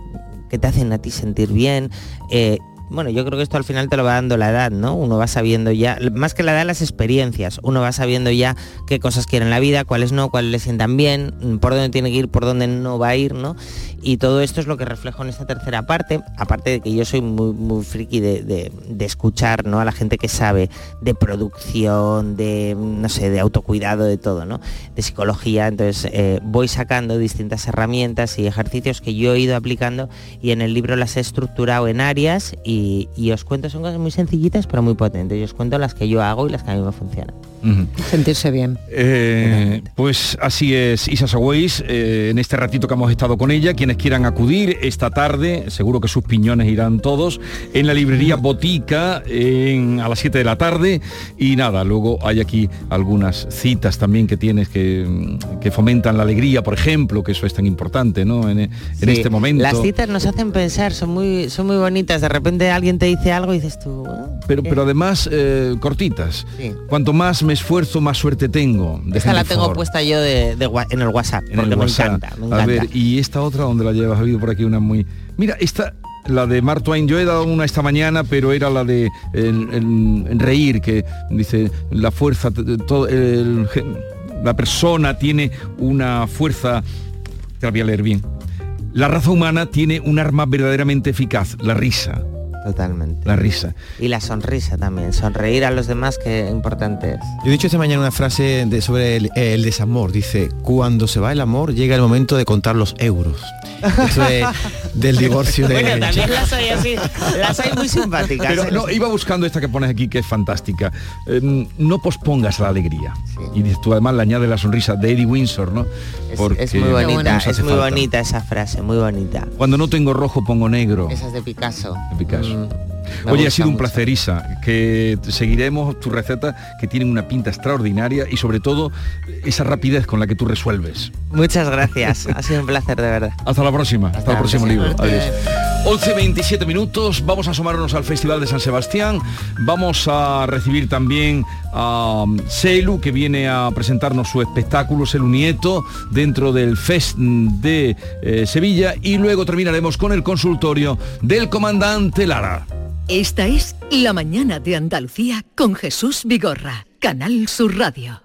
Speaker 15: que te hacen a ti sentir bien. eh, bueno, yo creo que esto al final te lo va dando la edad, ¿no? Uno va sabiendo ya, más que la edad, las experiencias. Uno va sabiendo ya qué cosas quiere en la vida, cuáles no, cuáles le sientan bien, por dónde tiene que ir, por dónde no va a ir, ¿no? Y todo esto es lo que reflejo en esta tercera parte, aparte de que yo soy muy, friki de, escuchar, ¿no? A la gente que sabe de producción, de, no sé, de autocuidado, de todo, ¿no? De psicología. Entonces, eh, voy sacando distintas herramientas y ejercicios que yo he ido aplicando y en el libro las he estructurado en áreas y, y os cuento, son cosas muy sencillitas pero muy potentes. Y os cuento las que yo hago y las que a mí me funcionan.
Speaker 17: Sentirse bien.
Speaker 14: Eh, pues así es, Isa Sagüeis, eh, en este ratito que hemos estado con ella, quienes quieran acudir esta tarde, seguro que sus piñones irán todos, en la librería Botica en- a las 7 de la tarde y nada, luego hay aquí algunas citas también que tienes que, mm, que fomentan la alegría, por ejemplo, que eso es tan importante, ¿no? En, en
Speaker 15: Sí,
Speaker 14: este momento.
Speaker 15: Las citas nos hacen pensar, son muy, son muy bonitas. De repente alguien te dice algo y dices tú, "Ah".
Speaker 14: Pero, pero además eh, cortitas.
Speaker 15: Sí.
Speaker 14: Cuanto más me esfuerzo, más suerte tengo. de
Speaker 15: esta la tengo
Speaker 14: Ford.
Speaker 15: puesta yo de, en el WhatsApp,
Speaker 14: en
Speaker 15: porque
Speaker 14: el
Speaker 15: me
Speaker 14: WhatsApp.
Speaker 15: encanta, me
Speaker 14: A ver, y esta otra, donde la llevas? Ha habido por aquí una muy... Mira, esta, la de Mark Twain, yo he dado una esta mañana, pero era la de el- el- el reír, que dice, la fuerza, todo, la persona tiene una fuerza, te la voy a leer bien. La raza humana tiene un arma verdaderamente eficaz, la risa.
Speaker 15: Totalmente.
Speaker 14: La risa.
Speaker 15: Y la sonrisa también, sonreír a los demás, que importante es.
Speaker 16: Yo he dicho esta mañana una frase de- sobre el, el desamor. Dice, cuando se va el amor llega el momento de contar los euros. Eso es del divorcio de...
Speaker 15: Bueno, también la soy así, la soy muy simpática.
Speaker 14: Pero no, iba buscando esta que pones aquí que es fantástica. Eh, no pospongas la alegría. Y dices tú además le añades la sonrisa de Eddie Windsor, ¿no?
Speaker 15: Es,
Speaker 14: Porque
Speaker 15: es muy bonita, es muy
Speaker 14: falta.
Speaker 15: bonita esa frase, muy bonita.
Speaker 14: Cuando no tengo rojo pongo negro.
Speaker 15: Esa es de Picasso.
Speaker 14: De Picasso.
Speaker 15: Me
Speaker 14: Oye, ha sido un placer, Isa, que seguiremos tus recetas que tienen una pinta extraordinaria y sobre todo esa rapidez con la que tú resuelves.
Speaker 15: Muchas gracias, ha sido un placer de verdad.
Speaker 14: Hasta la próxima, hasta, el próximo libro. Adiós. 11.27 minutos, vamos a asomarnos al Festival de San Sebastián, vamos a recibir también a um, Celu, que viene a presentarnos su espectáculo, Celu Nieto, dentro del Fest de eh, Sevilla, y luego terminaremos con el consultorio del comandante Lara.
Speaker 11: Esta es La mañana de Andalucía con Jesús Vigorra, Canal Sur Radio.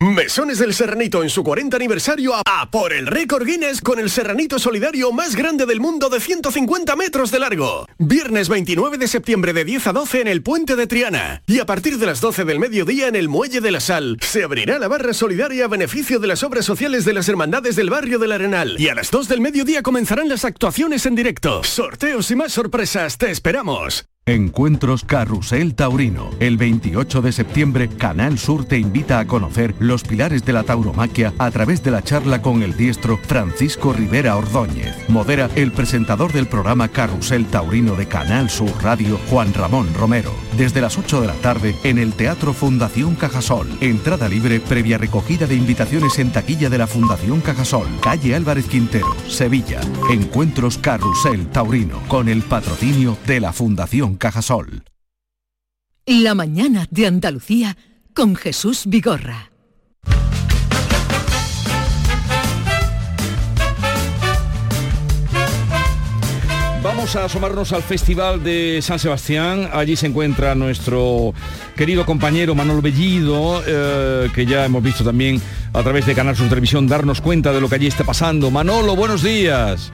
Speaker 18: Mesones del Serranito en su 40 aniversario a, por el récord Guinness con el Serranito Solidario más grande del mundo de 150 metros de largo. Viernes 29 de septiembre de 10 a 12 en el Puente de Triana. Y a partir de las 12 del mediodía en el Muelle de la Sal se abrirá la barra solidaria a beneficio de las obras sociales de las hermandades del barrio del Arenal. Y a las 2 del mediodía comenzarán las actuaciones en directo. Sorteos y más sorpresas, te esperamos.
Speaker 19: Encuentros Carrusel Taurino. El 28 de septiembre, Canal Sur te invita a conocer los pilares de la tauromaquia a través de la charla con el diestro Francisco Rivera Ordóñez. Modera el presentador del programa Carrusel Taurino de Canal Sur Radio, Juan Ramón Romero. Desde las 8 de la tarde en el Teatro Fundación Cajasol. Entrada libre previa recogida de invitaciones en taquilla de la Fundación Cajasol. Calle Álvarez Quintero, Sevilla. Encuentros Carrusel Taurino con el patrocinio de la Fundación Cajasol.
Speaker 11: La mañana de Andalucía con Jesús Vigorra.
Speaker 14: Vamos a asomarnos al Festival de San Sebastián. Allí se encuentra nuestro querido compañero Manolo Bellido, eh, que ya hemos visto también a través de Canal Sur Televisión darnos cuenta de lo que allí está pasando. Manolo, buenos días.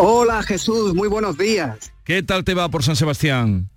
Speaker 20: Hola Jesús, muy buenos días.
Speaker 14: ¿Qué tal te va por San Sebastián?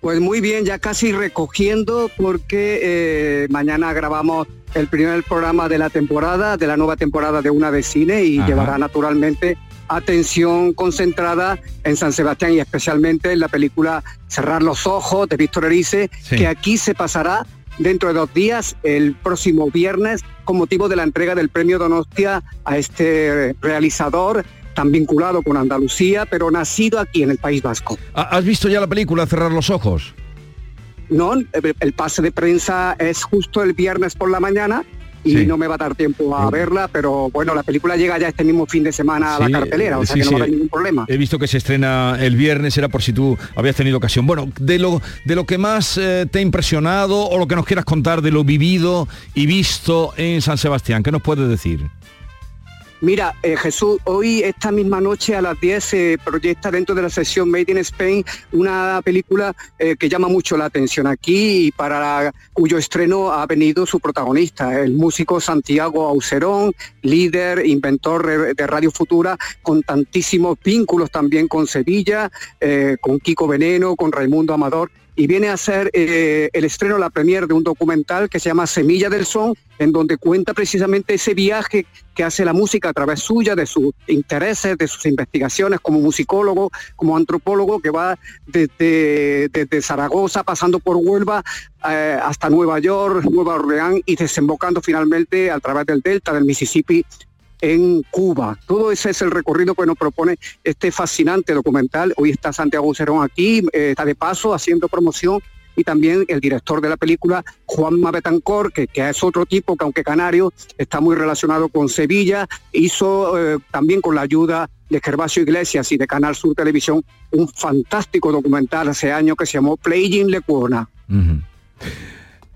Speaker 20: Pues muy bien, ya casi recogiendo porque eh, mañana grabamos el primer programa de la temporada, de la nueva temporada de Una de Cine y
Speaker 21: Ajá.
Speaker 20: llevará naturalmente atención concentrada en San Sebastián y especialmente en la película Cerrar los Ojos de Víctor Erice,
Speaker 21: Sí.
Speaker 20: que aquí se pasará dentro de dos días, el próximo viernes, con motivo de la entrega del premio Donostia a este realizador tan vinculado con Andalucía, pero nacido aquí en el País Vasco.
Speaker 14: ¿Ha- ¿Has visto ya la película Cerrar los Ojos?
Speaker 20: No, el el pase de prensa es justo el viernes por la mañana y
Speaker 14: Sí.
Speaker 20: no me va a dar tiempo a verla, pero bueno, la película llega ya este mismo fin de semana a la cartelera, o
Speaker 14: eh,
Speaker 20: sea que no va a haber ningún problema.
Speaker 14: He visto que se estrena el viernes, era por si tú habías tenido ocasión. Bueno, de lo, de lo que más eh, te ha impresionado o lo que nos quieras contar de lo vivido y visto en San Sebastián, ¿qué nos puedes decir?
Speaker 20: Mira, eh, Jesús, hoy esta misma noche a las 10 se proyecta dentro de la sesión Made in Spain una película eh, que llama mucho la atención aquí y para cuyo estreno ha venido su protagonista, el músico Santiago Aucerón, líder, inventor de- de Radio Futura, con tantísimos vínculos también con Sevilla, eh, con Kiko Veneno, con Raimundo Amador y viene a ser eh, el estreno, la premier de un documental que se llama Semilla del Son, en donde cuenta precisamente ese viaje que hace la música a través suya, de sus intereses, de sus investigaciones como musicólogo, como antropólogo, que va desde, Zaragoza, pasando por Huelva eh, hasta Nueva York, Nueva Orleans y desembocando finalmente a través del delta del Mississippi en Cuba. Todo ese es el recorrido que nos propone este fascinante documental. Hoy está Santiago Cerón aquí, eh, está de paso haciendo promoción y también el director de la película, Juan Betancor, que, es otro tipo que aunque canario, está muy relacionado con Sevilla, hizo eh, también con la ayuda de Gervasio Iglesias y de Canal Sur Televisión un fantástico documental hace años que se llamó Playing Lecuona.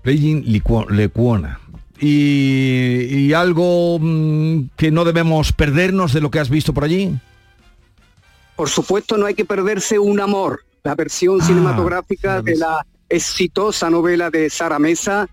Speaker 14: Playing Licuo- Lecuona. Y, y algo mm, que no debemos perdernos de lo que has visto por allí.
Speaker 20: Por supuesto, no hay que perderse un amor, la versión cinematográfica de la exitosa novela de Sara Mesa.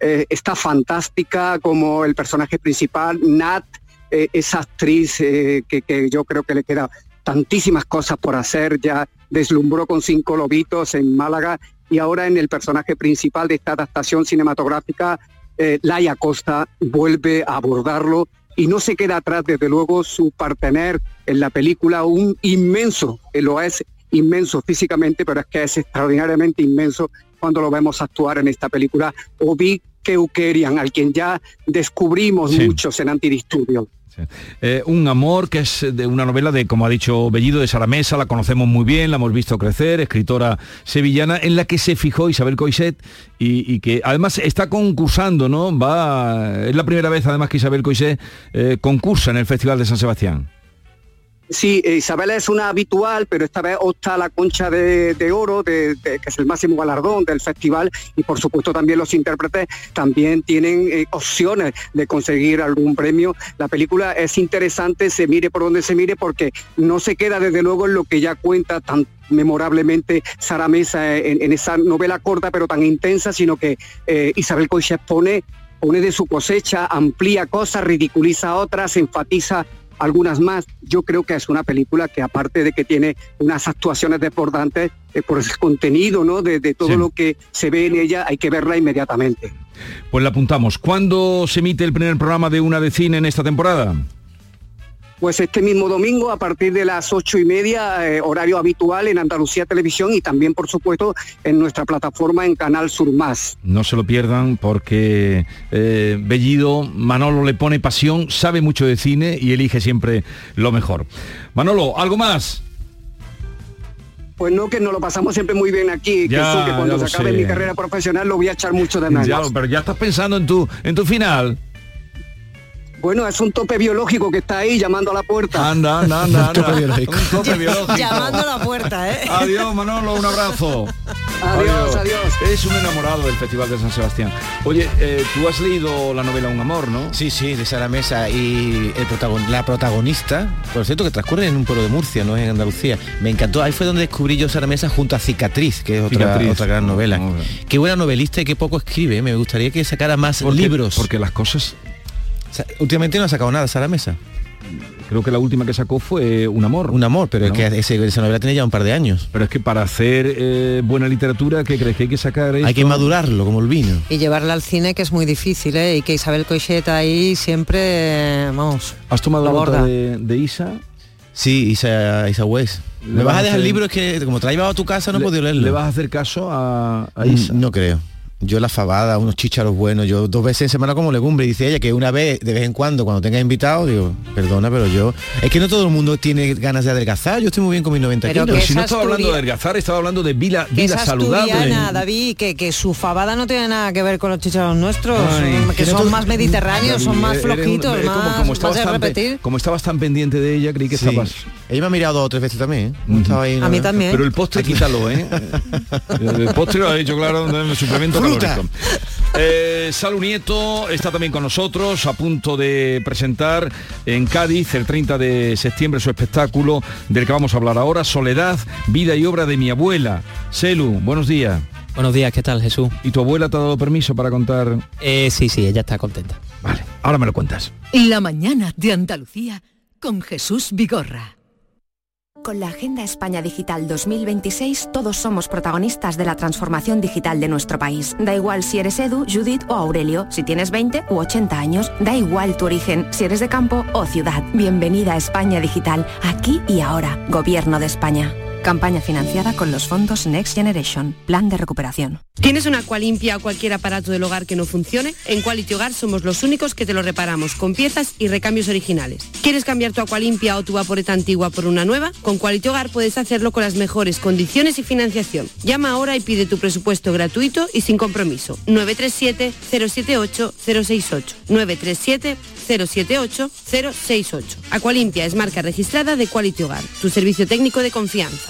Speaker 20: eh, está fantástica como el personaje principal, Nat, eh, esa actriz eh, que, que yo creo que le queda tantísimas cosas por hacer, ya deslumbró con cinco lobitos en Málaga y ahora en el personaje principal de esta adaptación cinematográfica, eh, Laia Costa vuelve a abordarlo y no se queda atrás, desde luego, su partener en la película, un inmenso, lo es inmenso físicamente, pero es que es extraordinariamente inmenso cuando lo vemos actuar en esta película, Obi Keukerian, al quien ya descubrimos
Speaker 14: Sí.
Speaker 20: muchos en
Speaker 14: Eh, un amor que es de una novela de, como ha dicho Bellido, de Sara Mesa, la conocemos muy bien, la hemos visto crecer, escritora sevillana, en la que se fijó Isabel Coixet y, que además está concursando, ¿no? Va, es la primera vez además que Isabel Coixet eh, concursa en el Festival de San Sebastián.
Speaker 20: Sí, eh, Isabel es una habitual, pero esta vez opta a la concha de, oro, que es el máximo galardón del festival, y por supuesto también los intérpretes también tienen eh, opciones de conseguir algún premio. La película es interesante, se mire por donde se mire, porque no se queda desde luego en lo que ya cuenta tan memorablemente Sara Mesa en, esa novela corta pero tan intensa, sino que eh, Isabel Coixet pone pone de su cosecha, amplía cosas, ridiculiza otras, enfatiza algunas más. Yo creo que es una película que aparte de que tiene unas actuaciones desbordantes, eh, por el contenido ¿no? de, todo lo que se ve en ella, hay que verla inmediatamente.
Speaker 14: Pues la apuntamos. ¿Cuándo se emite el primer programa de una de cine en esta temporada?
Speaker 20: Pues este mismo domingo a partir de las ocho y media, eh, horario habitual en Andalucía Televisión y también, por supuesto, en nuestra plataforma en Canal Sur Más.
Speaker 14: No se lo pierdan porque eh, Bellido, Manolo le pone pasión, sabe mucho de cine y elige siempre lo mejor. Manolo, ¿algo más?
Speaker 20: Pues no, que nos lo pasamos siempre muy bien aquí, que, cuando se acabe mi carrera profesional lo voy a echar mucho de menos.
Speaker 14: Ya, pero ya estás pensando en tu, en tu final.
Speaker 20: Bueno, es un tope biológico que está ahí llamando a la puerta.
Speaker 14: Anda, anda, anda. un
Speaker 17: tope biológico. Un tope biológico. Llamando a la puerta, ¿eh?
Speaker 14: Adiós, Manolo, un abrazo.
Speaker 20: Adiós, adiós,
Speaker 14: Es un enamorado del Festival de San Sebastián. Oye, eh, tú has leído la novela Un Amor, ¿no?
Speaker 16: Sí, sí, de Sara Mesa. Y el la protagonista, por cierto, que transcurre en un pueblo de Murcia, no en Andalucía. Me encantó. Ahí fue donde descubrí yo Sara Mesa junto a Cicatriz, que es otra, otra gran novela. Qué buena novelista y qué poco escribe. ¿eh? Me gustaría que sacara más libros.
Speaker 14: Porque las cosas
Speaker 16: últimamente no ha sacado nada Sara Mesa.
Speaker 14: Creo que la última que sacó fue Un Amor.
Speaker 16: Un Amor, pero es que esa novela tiene ya un par de años.
Speaker 14: Pero es que para hacer eh, buena literatura, ¿qué crees que hay que sacar?
Speaker 16: Hay que madurarlo, como el vino.
Speaker 17: Y llevarla al cine, que es muy difícil, ¿eh? Y que Isabel Coixet ahí siempre, vamos...
Speaker 14: ¿Has tomado la borda de, Isa?
Speaker 16: Sí, Isa, Isa West. ¿Me vas a dejar el libro? Es que como te la llevado a tu casa no he podido leerlo.
Speaker 14: ¿Le vas a hacer caso a, a Isa?
Speaker 16: No creo yo la fabada, unos chícharos buenos, yo dos veces en semana como legumbre, dice ella que una vez, de vez en cuando, cuando tenga invitado, digo, perdona, pero yo, es que no todo el mundo tiene ganas de adelgazar, yo estoy muy bien con mis 90
Speaker 14: pero
Speaker 16: kilos.
Speaker 14: si no estaba hablando de adelgazar, estaba hablando de vida, vida saludable.
Speaker 17: David, que, que su fabada no tiene nada que ver con los chícharos nuestros, que, son más mediterráneos, son más flojitos, más, como, estabas tan, repetir.
Speaker 14: como estabas tan pendiente de ella, creí que estabas...
Speaker 16: Ella me ha mirado dos o tres veces también,
Speaker 17: ¿eh? A mí también.
Speaker 14: Pero el postre quítalo, ¿eh? el postre lo ha dicho, claro, en el suplemento Eh, Salu Nieto está también con nosotros, a punto de presentar en Cádiz el 30 de septiembre su espectáculo del que vamos a hablar ahora, Soledad, vida y obra de mi abuela. Selu, buenos días.
Speaker 22: Buenos días, ¿qué tal Jesús?
Speaker 14: ¿Y tu abuela te ha dado permiso para contar?
Speaker 22: Eh, sí, sí, ella está contenta.
Speaker 14: Vale, ahora me lo cuentas.
Speaker 11: La mañana de Andalucía con Jesús Vigorra.
Speaker 23: Con la Agenda España Digital 2026 todos somos protagonistas de la transformación digital de nuestro país. Da igual si eres Edu, Judith o Aurelio, si tienes 20 u 80 años, da igual tu origen, si eres de campo o ciudad. Bienvenida a España Digital, aquí y ahora, Gobierno de España. Campaña financiada con los fondos Next Generation, Plan de Recuperación.
Speaker 24: ¿Tienes una limpia o cualquier aparato del hogar que no funcione? En Quality Hogar somos los únicos que te lo reparamos con piezas y recambios originales. ¿Quieres cambiar tu limpia o tu vaporeta antigua por una nueva? Con Quality Hogar puedes hacerlo con las mejores condiciones y financiación. Llama ahora y pide tu presupuesto gratuito y sin compromiso. 937 078 068 937 078 068. Aqualimpia es marca registrada de Quality Hogar, tu servicio técnico de confianza.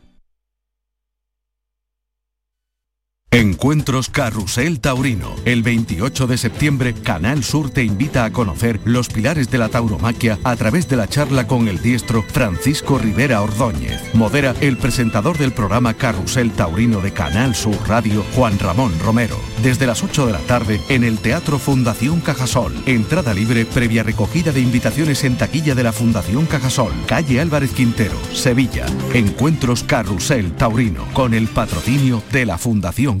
Speaker 19: Encuentros Carrusel Taurino. El 28 de septiembre, Canal Sur te invita a conocer los pilares de la tauromaquia a través de la charla con el diestro Francisco Rivera Ordóñez. Modera el presentador del programa Carrusel Taurino de Canal Sur Radio, Juan Ramón Romero. Desde las 8 de la tarde en el Teatro Fundación Cajasol. Entrada libre previa recogida de invitaciones en taquilla de la Fundación Cajasol. Calle Álvarez Quintero, Sevilla. Encuentros Carrusel Taurino con el patrocinio de la Fundación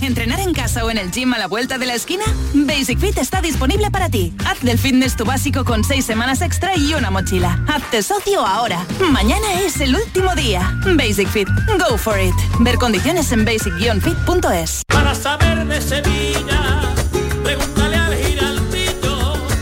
Speaker 25: ¿Entrenar en casa o en el gym a la vuelta de la esquina? Basic Fit está disponible para ti. Haz del fitness tu básico con seis semanas extra y una mochila. Hazte socio ahora. Mañana es el último día. Basic Fit. Go for it. Ver condiciones en basic-fit.es.
Speaker 26: Para saber de Sevilla, giraldillo.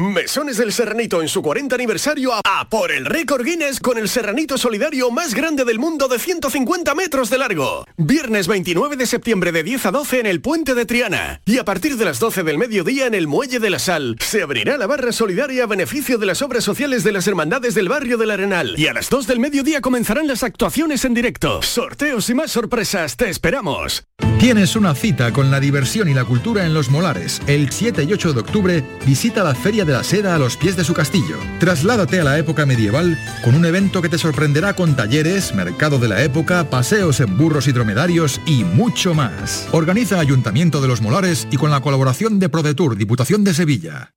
Speaker 18: Mesones del Serranito en su 40 aniversario a, por el récord Guinness con el Serranito solidario más grande del mundo de 150 metros de largo. Viernes 29 de septiembre de 10 a 12 en el Puente de Triana. Y a partir de las 12 del mediodía en el Muelle de la Sal se abrirá la barra solidaria a beneficio de las obras sociales de las hermandades del barrio del Arenal. Y a las 2 del mediodía comenzarán las actuaciones en directo. Sorteos y más sorpresas. Te esperamos.
Speaker 21: Tienes una cita con la diversión y la cultura en Los Molares. El 7 y 8 de octubre visita la Feria de la Seda a los pies de su castillo. Trasládate a la época medieval con un evento que te sorprenderá con talleres, mercado de la época, paseos en burros y dromedarios y mucho más. Organiza Ayuntamiento de Los Molares y con la colaboración de ProDetour, Diputación de Sevilla.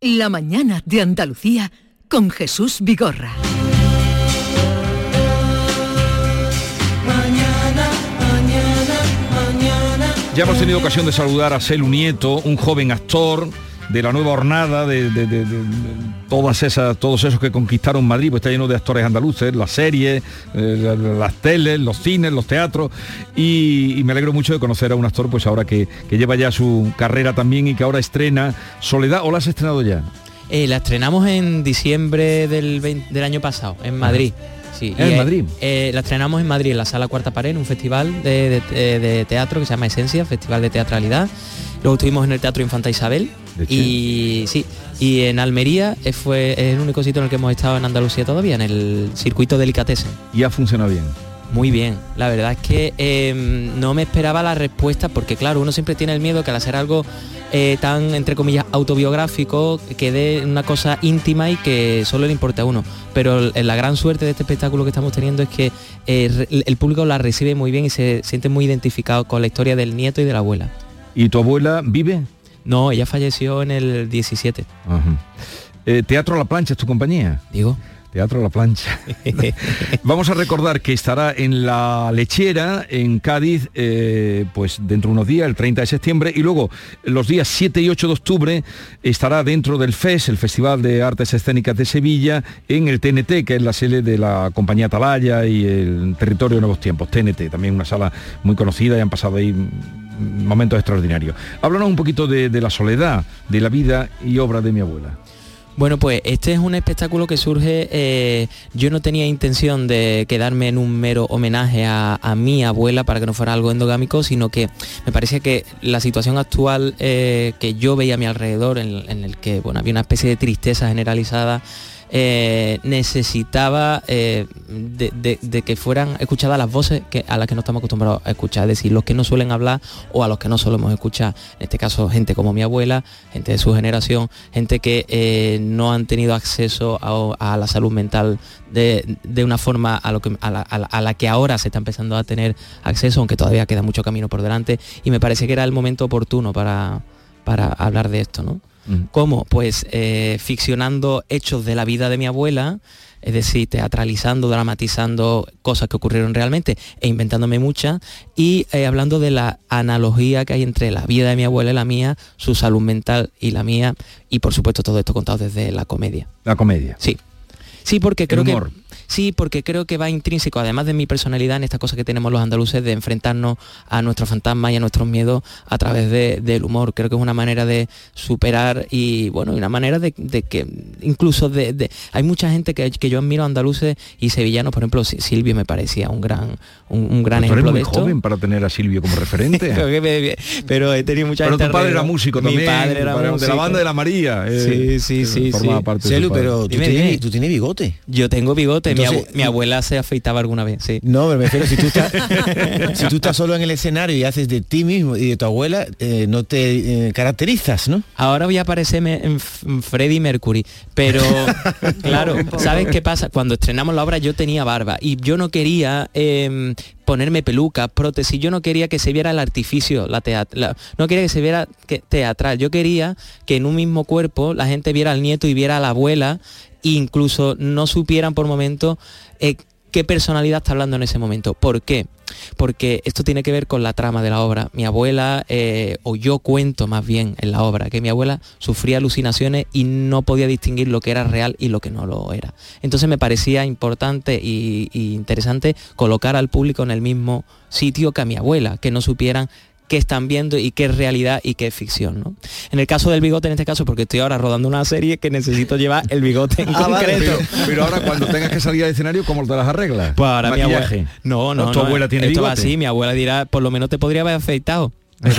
Speaker 11: La mañana de Andalucía con Jesús Vigorra.
Speaker 14: Ya hemos tenido ocasión de saludar a Celu Nieto, un joven actor de la nueva hornada, de, de- de- de- de todas esas, todos esos que conquistaron Madrid, pues está lleno de actores andaluces, las series, eh, la- la- las teles, los cines, los teatros, y, y me alegro mucho de conocer a un actor, pues ahora que, que lleva ya su carrera también y que ahora estrena Soledad, ¿o la has estrenado ya?
Speaker 22: Eh, la estrenamos en diciembre del, 20 del año pasado, en Madrid. Sí,
Speaker 14: ¿en
Speaker 22: eh,
Speaker 14: Madrid?
Speaker 22: eh, la estrenamos en Madrid, en la Sala Cuarta Pared, en un festival de, de- de teatro que se llama Esencia, Festival de Teatralidad. Luego estuvimos en el Teatro Infanta Isabel. Y sí, y en Almería eh, fue es el único sitio en el que hemos estado en Andalucía todavía, en el circuito Delicatessen.
Speaker 14: Y ha funcionado bien.
Speaker 22: Muy bien, la verdad es que eh, no me esperaba la respuesta porque claro, uno siempre tiene el miedo que al hacer algo eh, tan, entre comillas, autobiográfico, quede una cosa íntima y que solo le importe a uno. Pero la gran suerte de este espectáculo que estamos teniendo es que eh, el público la recibe muy bien y se siente muy identificado con la historia del nieto y de la abuela.
Speaker 14: ¿Y tu abuela vive?
Speaker 22: No, ella falleció en el 17.
Speaker 14: Ajá. Eh, Teatro la Plancha es tu compañía.
Speaker 22: Digo.
Speaker 14: Teatro a la Plancha. Vamos a recordar que estará en la lechera en Cádiz, eh, pues dentro de unos días, el 30 de septiembre, y luego los días 7 y 8 de octubre estará dentro del FES, el Festival de Artes Escénicas de Sevilla, en el TNT, que es la sede de la compañía Atalaya y el Territorio de Nuevos Tiempos, TNT, también una sala muy conocida y han pasado ahí momentos extraordinarios. Háblanos un poquito de, de la soledad, de la vida y obra de mi abuela.
Speaker 22: Bueno, pues este es un espectáculo que surge, eh, yo no tenía intención de quedarme en un mero homenaje a, a mi abuela para que no fuera algo endogámico, sino que me parecía que la situación actual eh, que yo veía a mi alrededor, en, en el que bueno, había una especie de tristeza generalizada, eh, necesitaba eh, de, que fueran escuchadas las voces que, a las que no estamos acostumbrados a escuchar, es decir, los que no suelen hablar o a los que no solemos escuchar. En este caso, gente como mi abuela, gente de su generación, gente que eh, no han tenido acceso a, la salud mental de, una forma a la que ahora se está empezando a tener acceso, aunque todavía queda mucho camino por delante, y me parece que era el momento oportuno para, para hablar de esto, ¿no? ¿Cómo? Pues eh, ficcionando hechos de la vida de mi abuela, es decir, teatralizando, dramatizando cosas que ocurrieron realmente e inventándome muchas y eh, hablando de la analogía que hay entre la vida de mi abuela y la mía, su salud mental y la mía y por supuesto todo esto contado desde la comedia.
Speaker 14: La comedia.
Speaker 22: Sí. Sí, porque creo que. Sí, porque creo que va intrínseco, además de mi personalidad, en esta cosa que tenemos los andaluces de enfrentarnos a nuestros fantasmas y a nuestros miedos a través del humor. Creo que es una manera de superar y, bueno, una manera de, que incluso de, Hay mucha gente que, que yo admiro andaluces y sevillanos, por ejemplo, Silvio me parecía un gran, un, gran
Speaker 14: ejemplo
Speaker 22: eres
Speaker 14: muy joven para tener a Silvio como referente.
Speaker 22: pero he tenido mucha
Speaker 14: Pero tu padre era músico también. Mi padre era músico. De la banda de la María.
Speaker 22: Eh, sí, sí, sí.
Speaker 16: Formaba parte Celu, pero tú, tienes, tú, tienes, bigote.
Speaker 22: Yo tengo bigote. Mi, abuela se afeitaba alguna vez, sí.
Speaker 16: No, me refiero, si tú estás, si tú estás solo en el escenario y haces de ti mismo y de tu abuela, eh, no te eh, caracterizas, ¿no?
Speaker 22: Ahora voy a parecerme en Freddie Mercury, pero claro, ¿sabes qué pasa? Cuando estrenamos la obra yo tenía barba y yo no quería em, ponerme peluca, prótesis, yo no quería que se viera el artificio, la, no quería que se viera teatral, yo quería que en un mismo cuerpo la gente viera al nieto y viera a la abuela incluso no supieran por momento eh, qué personalidad está hablando en ese momento. ¿Por qué? Porque esto tiene que ver con la trama de la obra. Mi abuela, eh, o yo cuento más bien en la obra, que mi abuela sufría alucinaciones y no podía distinguir lo que era real y lo que no lo era. Entonces me parecía importante e interesante colocar al público en el mismo sitio que a mi abuela, que no supieran qué están viendo y qué es realidad y qué es ficción. ¿no? En el caso del bigote, en este caso, porque estoy ahora rodando una serie que necesito llevar el bigote en ah, concreto.
Speaker 14: pero, ahora cuando tengas que salir al escenario, ¿cómo te las arreglas?
Speaker 22: Pues ahora mi abuela. No, no,
Speaker 14: ¿Tu abuela tiene esto
Speaker 22: bigote? así, mi abuela dirá, por lo menos te podría haber afeitado. Por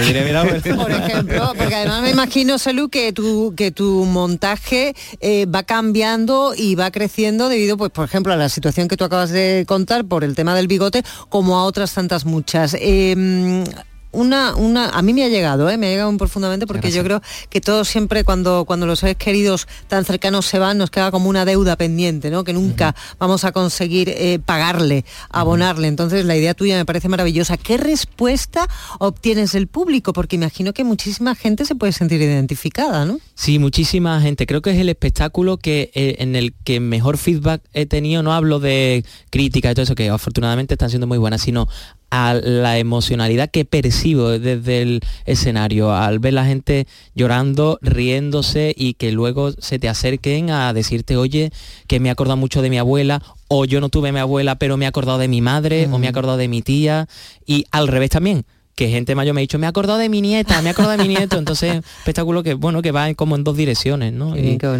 Speaker 17: ejemplo, porque además me imagino, Salud, que tu, que tu montaje eh, va cambiando y va creciendo debido, pues, por ejemplo, a la situación que tú acabas de contar por el tema del bigote, como a otras tantas muchas. Em, una, una, a mí me ha llegado, ¿eh? me ha llegado profundamente porque yo creo que todos siempre cuando, cuando los seres queridos tan cercanos se van nos queda como una deuda pendiente, ¿no? que nunca vamos a conseguir eh, pagarle, abonarle. Entonces la idea tuya me parece maravillosa. ¿Qué respuesta obtienes del público? Porque imagino que muchísima gente se puede sentir identificada, ¿no?
Speaker 22: Sí, muchísima gente. Creo que es el espectáculo que, eh, en el que mejor feedback he tenido. No hablo de crítica y todo eso, que afortunadamente están siendo muy buenas, sino a la emocionalidad que percibo desde el escenario, al ver la gente llorando, riéndose y que luego se te acerquen a decirte, oye, que me he acordado mucho de mi abuela, o yo no tuve mi abuela, pero me he acordado de mi madre, o me he mm. acordado de mi tía, y al revés también que gente mayor me ha dicho, me he acordado de mi nieta, me he acordado de mi nieto, entonces espectáculo que bueno que va como en dos direcciones, ¿no?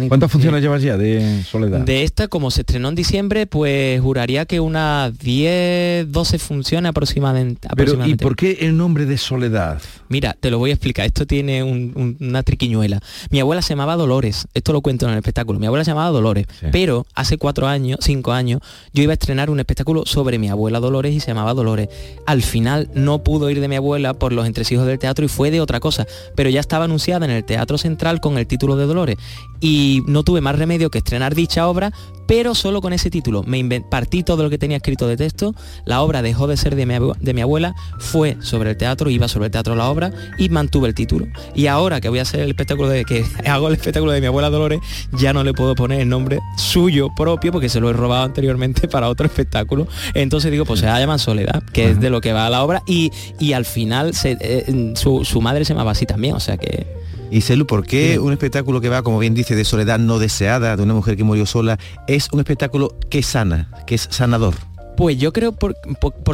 Speaker 14: ¿Cuántas funciones llevas ya de Soledad?
Speaker 22: De esta, como se estrenó en diciembre, pues juraría que unas 10, 12 funciones aproximadamente.
Speaker 14: Pero, ¿y por qué el nombre de Soledad?
Speaker 22: Mira, te lo voy a explicar, esto tiene una triquiñuela. Mi abuela se llamaba Dolores, esto lo cuento en el espectáculo, mi abuela se llamaba Dolores, pero hace cuatro años, cinco años, yo iba a estrenar un espectáculo sobre mi abuela Dolores y se llamaba Dolores. Al final no pudo ir de mi abuela por los entresijos del teatro y fue de otra cosa, pero ya estaba anunciada en el Teatro Central con el título de Dolores y no tuve más remedio que estrenar dicha obra, pero solo con ese título. Me partí todo lo que tenía escrito de texto, la obra dejó de ser de mi, de mi abuela, fue sobre el teatro, iba sobre el teatro la obra y mantuve el título. Y ahora que voy a hacer el espectáculo de que hago el espectáculo de mi abuela Dolores, ya no le puedo poner el nombre suyo propio porque se lo he robado anteriormente para otro espectáculo. Entonces digo, pues se llama Soledad, que es de lo que va a la obra y, y al final eh, su, su madre se llamaba así también, o sea que
Speaker 16: y Celu, ¿por qué un espectáculo que va, como bien dice, de soledad no deseada, de una mujer que murió sola, es un espectáculo que sana, que es sanador?
Speaker 22: Pues yo creo por,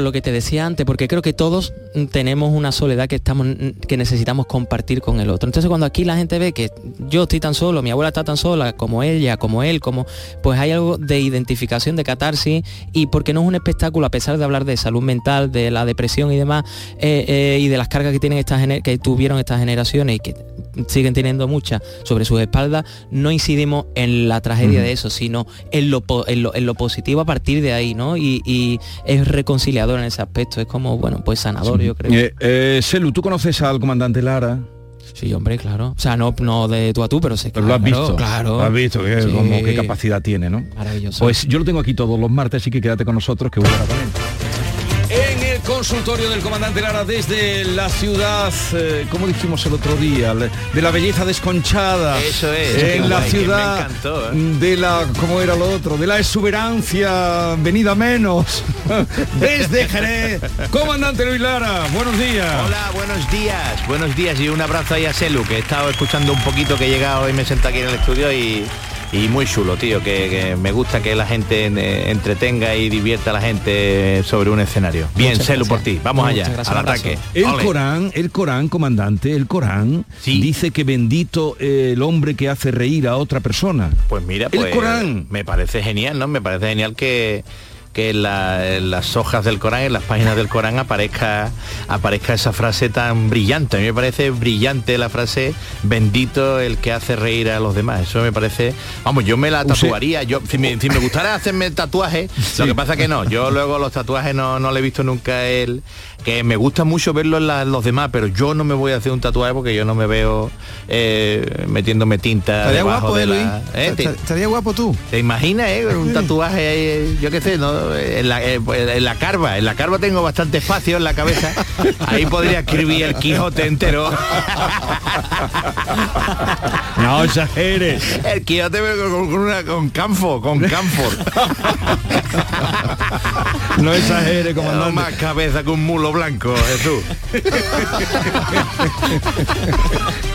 Speaker 22: lo que te decía antes, porque creo que todos tenemos una soledad que estamos que necesitamos compartir con el otro. Entonces cuando aquí la gente ve que yo estoy tan solo, mi abuela está tan sola, como ella, como él, como pues hay algo de identificación, de catarsis, y porque no es un espectáculo, a pesar de hablar de salud mental, de la depresión y demás, eh, eh, y de las cargas que tienen estas que tuvieron estas generaciones y que siguen teniendo muchas sobre sus espaldas, no incidimos en la tragedia de eso, sino en lo, en lo, positivo a partir de ahí, ¿no? Y, es reconciliador en ese aspecto, es como, bueno, pues sanador, yo creo.
Speaker 14: Eh, eh, Selu, ¿tú conoces al comandante Lara?
Speaker 22: Sí, hombre, claro. O sea, no, no de tú a tú, pero sé
Speaker 14: que. lo has visto. Claro. Lo has visto, que como qué capacidad tiene, ¿no?
Speaker 22: Maravilloso.
Speaker 14: Pues yo lo tengo aquí todos los martes, así que quédate con nosotros que voy a también consultorio del comandante Lara desde la ciudad, eh, como dijimos el otro día, de la belleza desconchada.
Speaker 27: Eso es.
Speaker 14: En la ciudad
Speaker 27: ¿eh?
Speaker 14: de la, ¿cómo era lo otro? De la exuberancia venida menos. desde Jerez. Comandante Luis Lara, buenos días.
Speaker 27: Hola, buenos días. Buenos días y un abrazo ahí a Selu, que he estado escuchando un poquito que he llegado y me senta aquí en el estudio y y muy chulo, tío, que, que me gusta que la gente eh, entretenga y divierta a la gente sobre un escenario. Bien, Celu, por ti. Vamos
Speaker 14: Muchas
Speaker 27: allá,
Speaker 14: gracias,
Speaker 27: al ataque.
Speaker 14: El
Speaker 27: Ole.
Speaker 14: Corán, el Corán, comandante, el Corán dice que bendito el hombre que hace reír a otra persona.
Speaker 27: Pues mira,
Speaker 14: El
Speaker 27: pues
Speaker 14: Corán.
Speaker 27: me parece genial, ¿no? Me parece genial que que en, la- en las hojas del Corán, en las páginas del Corán aparezca aparezca esa frase tan brillante. A mí me parece brillante la frase bendito el que hace reír a los demás. Eso me parece, vamos, yo me la tatuaría. Yo si me, si me gustara hacerme tatuaje, lo que pasa que no, yo luego los tatuajes no, no le he visto nunca el que me gusta mucho verlo en, la- en los demás, pero yo no me voy a hacer un tatuaje porque yo no me veo eh, metiéndome tinta
Speaker 16: Estaría
Speaker 27: debajo
Speaker 16: guapo,
Speaker 27: de la-
Speaker 16: Luis.
Speaker 27: ¿eh?
Speaker 16: Estaría guapo tú.
Speaker 27: ¿Te imaginas, eh? Un tatuaje yo qué sé, ¿no? En la, eh, pues, en la carva. En la carva tengo bastante espacio en la cabeza. Ahí podría escribir el Quijote entero.
Speaker 14: No exageres.
Speaker 27: El Quijote con, una, con camfo, con camfor.
Speaker 14: No exagere,
Speaker 27: comandante. más cabeza que un mulo blanco, Jesús.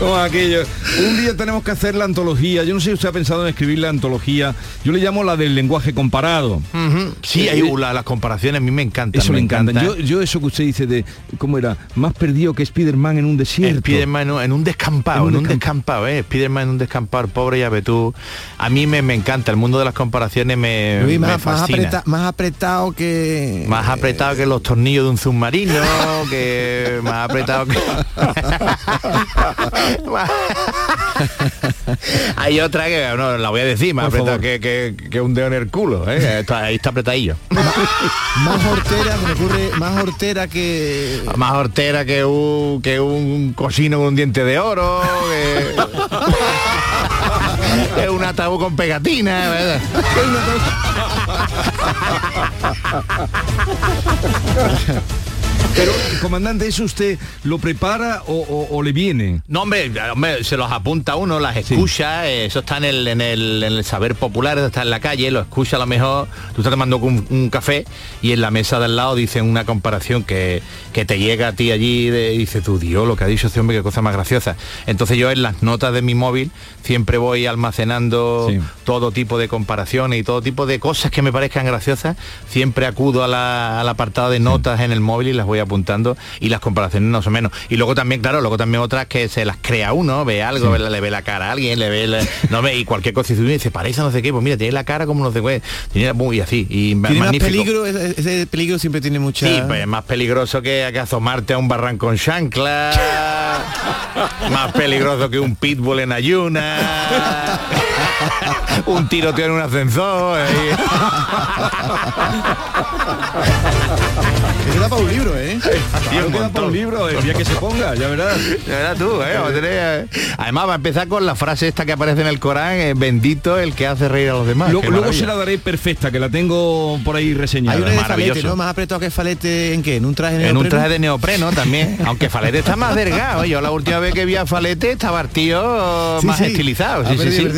Speaker 14: Como aquello. Un día tenemos que hacer la antología. Yo no sé si usted ha pensado en escribir la antología. Yo le llamo la del lenguaje comparado.
Speaker 27: Sí, hay uh, la- las comparaciones a mí me encantan.
Speaker 14: Eso
Speaker 27: me
Speaker 14: me encanta.
Speaker 27: encanta.
Speaker 14: Yo, yo eso que usted dice de, ¿cómo era? Más perdido que Spiderman en un desierto.
Speaker 27: Spiderman en un- en un descampado, en un, descampado, ¿eh? Spiderman en un descampado, el pobre ya ve tú. A mí me, me encanta, el mundo de las comparaciones me,
Speaker 16: Luis,
Speaker 27: me
Speaker 16: más, más,
Speaker 27: fascina.
Speaker 16: apreta- más apretado que...
Speaker 27: Más apretado que los tornillos de un submarino, que más apretado que... Hay otra que no la voy a decir, más
Speaker 16: Por
Speaker 27: apretado que, que- que un dedo en el culo, ¿eh? Está- ahí está apretadillo.
Speaker 16: Más hortera, me ocurre, más hortera que...
Speaker 27: Más hortera que un, que un cocino con un diente de oro, que, que un ataúd con pegatina, ¿verdad?
Speaker 14: Pero, comandante, ¿eso usted lo prepara o, o- o le viene?
Speaker 27: No, hombre, hombre, se los apunta uno, las escucha, eh, eso está en el, en, el, en el saber popular, eso está en la calle, lo escucha a lo mejor, tú estás tomando un, un café y en la mesa de al lado dicen una comparación que, que te llega a ti allí de- y dices tú, Dios, lo que ha dicho ese hombre, qué cosa más graciosa. Entonces yo en las notas de mi móvil siempre voy almacenando todo tipo de comparaciones y todo tipo de cosas que me parezcan graciosas, siempre acudo a la- al apartado de notas en el móvil y las voy apuntando y las comparaciones no son menos. Y luego también, claro, luego también otras que se las crea uno, ve algo, ve le ve la cara a alguien, le ve no ve y cualquier cosa y tú dices, parece no sé qué, pues mira, tiene la cara como no sé qué, tiene muy así y
Speaker 16: Tiene más peligro, ese, peligro siempre tiene mucha...
Speaker 27: Sí, pues es más peligroso que, que asomarte a un barranco con chancla, más peligroso que un pitbull en ayuna, un tiroteo en un ascensor.
Speaker 16: Eso da para un libro, ¿eh?
Speaker 14: Un libro, el día que se ponga, ya verás.
Speaker 27: Ya verás tú, ¿eh? Vamos a tener, eh. Además va a empezar con la frase esta que aparece en el Corán, eh, bendito el que hace reír a los demás.
Speaker 14: Luego, se la daré perfecta, que la tengo por ahí reseñada.
Speaker 16: Hay una de
Speaker 27: Maravilloso.
Speaker 16: falete, ¿no? Más apretado que falete en qué? ¿En un traje de
Speaker 27: En un
Speaker 16: neopreno?
Speaker 27: traje de neopreno también, aunque Falete está más delgado. Yo la última vez que vi a Falete estaba el tío
Speaker 14: Sí,
Speaker 27: más
Speaker 14: sí.
Speaker 27: estilizado. Sí.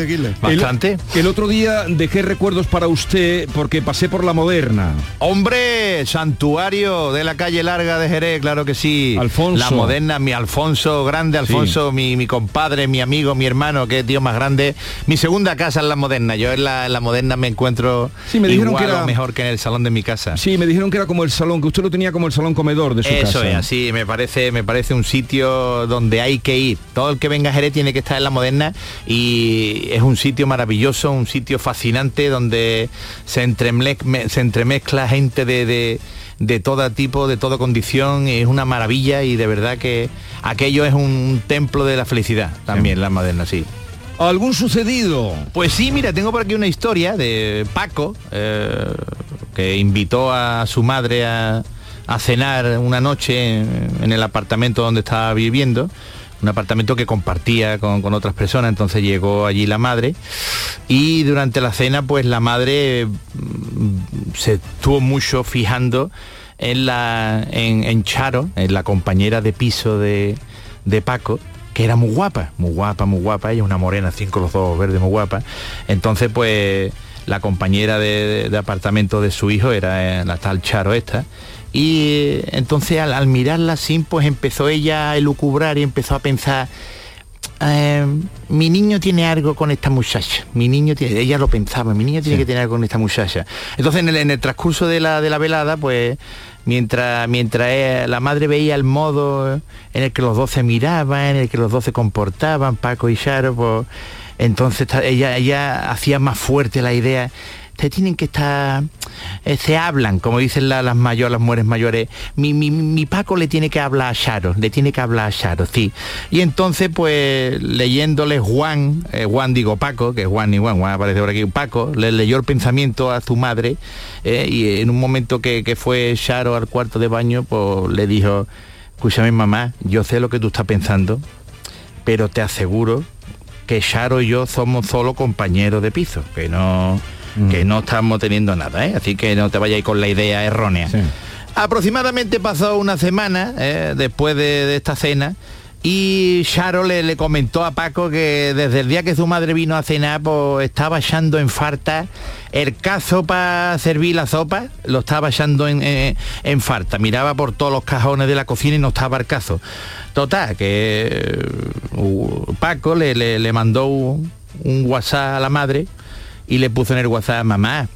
Speaker 27: Bastante.
Speaker 14: El, el otro día dejé recuerdos para usted porque pasé por la moderna.
Speaker 27: Hombre, santuario de la calle larga de Jerez, claro que sí.
Speaker 14: Alfonso.
Speaker 27: La moderna, mi Alfonso, grande Alfonso, mi, mi compadre, mi amigo, mi hermano, que tío más grande. Mi segunda casa en la moderna. Yo en la, en la moderna me encuentro
Speaker 14: Sí, me dijeron
Speaker 27: igual
Speaker 14: que era-
Speaker 27: o mejor que en el salón de mi casa.
Speaker 14: Sí, me dijeron que era como el salón, que usted lo tenía como el salón comedor de su
Speaker 27: Eso
Speaker 14: casa.
Speaker 27: es, así me parece, me parece un sitio donde hay que ir. Todo el que venga a Jerez tiene que estar en la moderna y es un sitio maravilloso, un sitio fascinante donde se, me- se entremezcla gente de, de, de todo tipo, de toda condición, es una maravilla y de verdad que aquello es un templo de la felicidad también, la moderna, sí.
Speaker 14: ¿Algún sucedido?
Speaker 27: Pues sí, mira, tengo por aquí una historia de Paco, eh, que invitó a su madre a, a cenar una noche en, en el apartamento donde estaba viviendo, un apartamento que compartía con, con otras personas, entonces llegó allí la madre y durante la cena pues la madre mm, se estuvo mucho fijando en la en, en Charo, en la compañera de piso de, de Paco, que era muy guapa, muy guapa, muy guapa, ella es una morena, cinco los ojos verdes, muy guapa. Entonces, pues, la compañera de, de- de apartamento de su hijo era eh, la tal Charo esta. Y eh, entonces al, al mirarla así, pues empezó ella a elucubrar y empezó a pensar, eh, mi niño tiene algo con esta muchacha. Mi niño tiene, ella lo pensaba, mi niño tiene que tener algo con esta muchacha. Entonces en el, en el transcurso de la, de la velada, pues mientras, mientras eh, la madre veía el modo en el que los dos se miraban, en el que los dos se comportaban, Paco y Charo, pues entonces ella, ella hacía más fuerte la idea ustedes tienen que estar eh, se hablan como dicen la- las mayores las mujeres mayores. Mi, mi, mi Paco le tiene que hablar a Charo le tiene que hablar a Charo sí. Y entonces pues leyéndole Juan eh, Juan digo Paco que es Juan y Juan Juan aparece por aquí Paco le leyó el pensamiento a su madre eh, y en un momento que, que fue Charo al cuarto de baño pues le dijo escúchame mamá yo sé lo que tú estás pensando pero te aseguro que Charo y yo somos solo compañeros de piso, que no, que no estamos teniendo nada, ¿eh? así que no te vayáis con la idea errónea. Aproximadamente pasó una semana eh, después de, de esta cena y Charo le, le comentó a Paco que desde el día que su madre vino a cenar pues estaba echando en falta el cazo para servir la sopa, lo estaba echando en, eh, en falta. Miraba por todos los cajones de la cocina y no estaba el cazo. Total, que uh, Paco le, le- le mandó un, un WhatsApp a la madre y le puso en el WhatsApp, mamá,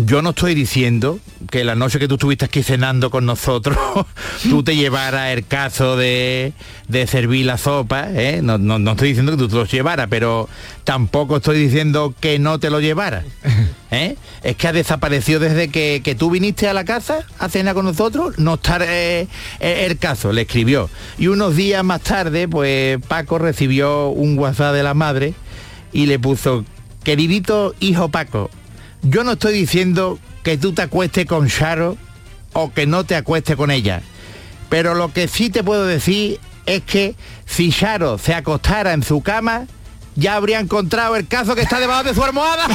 Speaker 27: yo no estoy diciendo que la noche que tú estuviste aquí cenando con nosotros, tú te llevaras el caso de, de servir la sopa, ¿eh? no, no- no estoy diciendo que tú te lo llevaras, pero tampoco estoy diciendo que no te lo llevaras. ¿eh? Es que ha desaparecido desde que, que tú viniste a la casa a cenar con nosotros, no está eh, el caso, le escribió. Y unos días más tarde, pues Paco recibió un WhatsApp de la madre y le puso, queridito hijo Paco, yo no estoy diciendo que tú te acuestes con Charo o que no te acuestes con ella. Pero lo que sí te puedo decir es que si Charo se acostara en su cama, ya habría encontrado el caso que está debajo de su almohada.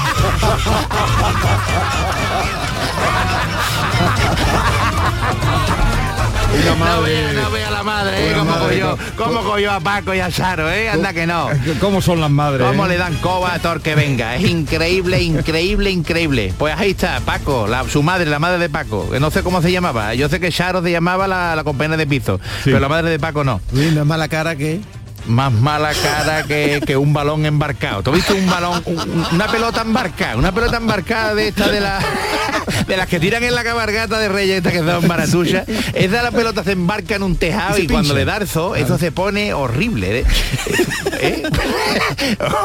Speaker 27: No vea, no vea la madre, ¿eh? Cómo cogió, cómo cogió a Paco y a Charo, ¿eh? Anda que no.
Speaker 14: ¿Cómo son las madres?
Speaker 27: ¿Cómo
Speaker 14: eh?
Speaker 27: le dan coba a todo el que venga? Es increíble, increíble, increíble. Pues ahí está, Paco, la- su madre, la madre de Paco, no sé cómo se llamaba. Yo sé que Charo se llamaba la, la compañera de piso, pero la madre de Paco no.
Speaker 16: Uy, no es mala cara que...
Speaker 27: Más mala cara que, que un balón embarcado. ¿Tú has visto un balón, un- un- una pelota embarcada? Una pelota embarcada de esta de la de las que tiran en la cabargata de Reyes, esta que son baratuchas. Esa la pelota se embarca en un tejado
Speaker 16: Y
Speaker 27: cuando le da el zoo, eso se pone horrible. ¿eh? ¿Eh?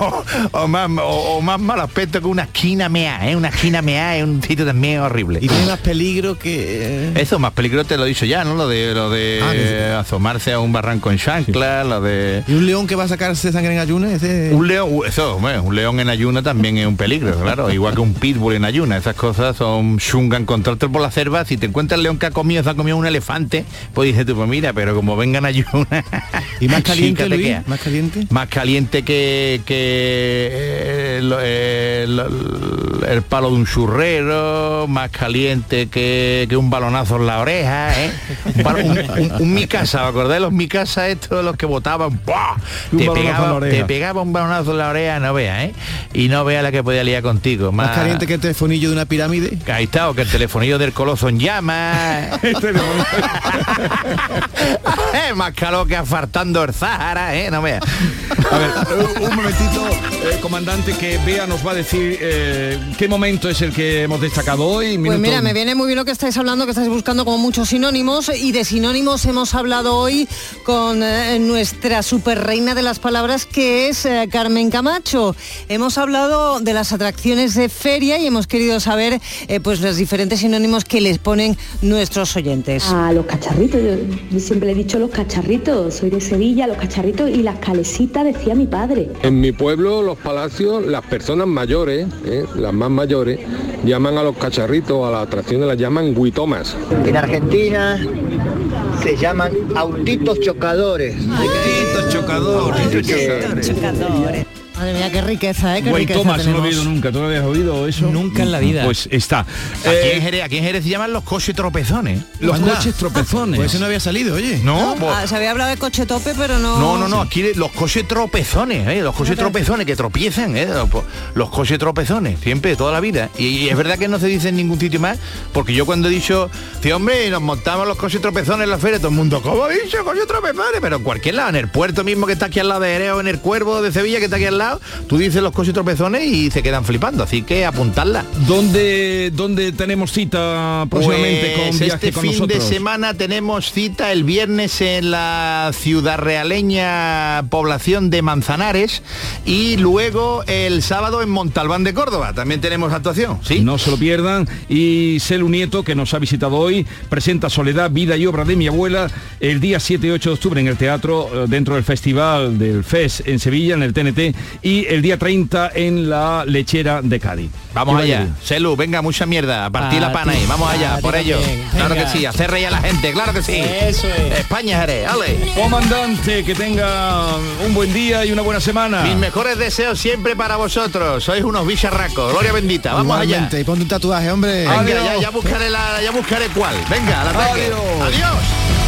Speaker 27: o, o más, o, o más mal aspecto que una esquina mea, ¿eh? Una esquina mea es un sitio también horrible.
Speaker 16: Y tiene más peligro que...
Speaker 27: Eso más peligro te lo he dicho ya, ¿no? Lo de lo de
Speaker 16: Ah, sí.
Speaker 27: asomarse a un barranco en chancla, lo de
Speaker 16: ¿Y un león que va a sacarse sangre en ayunas? Ese...
Speaker 27: un león, eso, hombre, un león en ayuna también es un peligro, claro, igual que un pitbull en ayuna, esas cosas son chunga encontrarte por la selva, si te encuentras el león que ha comido, se ha comido un elefante, pues dices tú, pues mira, pero como vengan ayuna.
Speaker 16: ¿Y más caliente, Luis? ¿Más caliente?
Speaker 27: Más caliente que, que eh, eh, el palo de un churrero, más caliente que, que un balonazo en la oreja, ¿eh? Un, palo- un, un- un mi casa, ¿os acordáis de los mi casa estos los que votaban? ¡Buah! Te pegaba, te pegaba un balonazo en la oreja, no veas, ¿eh? Y no veas la que podía liar contigo. Más,
Speaker 16: ¿Más caliente que el telefonillo de una pirámide?
Speaker 27: Ahí está, o que el telefonillo del coloso en llamas. Eh, más calor que afartando el Zahara, ¿eh? No veas.
Speaker 14: A ver, un- un momentito, eh, comandante, que Bea nos va a decir eh, qué momento es el que hemos destacado hoy.
Speaker 17: Pues
Speaker 14: Minuto-
Speaker 17: mira, me viene muy bien lo que estáis hablando, que estáis buscando como muchos sinónimos y de sinónimos hemos hablado hoy con eh, nuestra super reina de las palabras que es eh, Carmen Camacho. Hemos hablado de las atracciones de feria y hemos querido saber eh, pues los diferentes sinónimos que les ponen nuestros oyentes.
Speaker 28: A los cacharritos, yo, yo siempre le he dicho los cacharritos, soy de Sevilla, los cacharritos y las calesitas decía mi padre.
Speaker 29: En mi pueblo, los palacios, las personas mayores, ¿eh? las más mayores, llaman a los cacharritos, a las atracciones las llaman guitomas.
Speaker 30: En Argentina se llaman autitos chocadores.
Speaker 14: Autitos chocadores.
Speaker 30: Así que
Speaker 17: Madre mía, qué riqueza, ¿eh? Qué
Speaker 14: Güey,
Speaker 17: riqueza
Speaker 14: Thomas, no lo he oído nunca. ¿Tú lo habías oído eso?
Speaker 22: Nunca en la vida.
Speaker 14: Pues está.
Speaker 27: Aquí,
Speaker 14: Eh,
Speaker 27: en Jerez, aquí en Jerez se llaman los coches tropezones.
Speaker 14: los
Speaker 16: Anda.
Speaker 14: coches tropezones.
Speaker 16: Pues ese no había salido, oye.
Speaker 27: No, pues-
Speaker 17: Ah, se había hablado de coche tope, pero no...
Speaker 27: No, no, no, aquí los coches tropezones, ¿eh? los coches tropezones que tropiezan, ¿eh? los, los coches tropezones, siempre, toda la vida. Y, y es verdad que no se dice en ningún sitio más, porque yo cuando he dicho, sí, hombre, nos montamos los coches tropezones en la feria, todo el mundo, ¿cómo ha dicho coches tropezones? Pero en cualquier lado, en el puerto mismo que está aquí al lado de Jerez o en el Cuervo de Sevilla que está aquí al lado, tú dices los coches tropezones y se quedan flipando, así que apuntarla.
Speaker 14: ¿Dónde, ¿Dónde tenemos cita próximamente
Speaker 27: Pues
Speaker 14: con viaje
Speaker 27: este
Speaker 14: con
Speaker 27: fin
Speaker 14: nosotros?
Speaker 27: de semana tenemos cita el viernes en la ciudad realeña población de Manzanares y luego el sábado en Montalbán de Córdoba. También tenemos actuación, ¿sí?
Speaker 14: No se lo pierdan. Y Celu Nieto, que nos ha visitado hoy, presenta Soledad, Vida y Obra de mi abuela el día 7 y 8 de octubre en el teatro, eh, dentro del Festival del FES en Sevilla, en el TNT, y el día 30 en la Lechera de Cádiz.
Speaker 27: Vamos allá.
Speaker 14: bien.
Speaker 27: Celu, venga, mucha mierda. A partir
Speaker 22: Pa'
Speaker 27: la pana ahí. Vamos allá, por ello. Claro que sí, hacer reír a la gente, claro que sí.
Speaker 22: Eso es.
Speaker 27: España, Jerez, ale.
Speaker 14: Comandante, que tenga un buen día y una buena semana.
Speaker 27: Mis mejores deseos siempre para vosotros. Sois unos bicharracos. Gloria bendita. Vamos allá.
Speaker 16: Y ponte un tatuaje, hombre.
Speaker 27: Venga, ya, ya buscaré la, ya buscaré cuál. Venga, al ataque.
Speaker 14: Adiós.
Speaker 27: Adiós.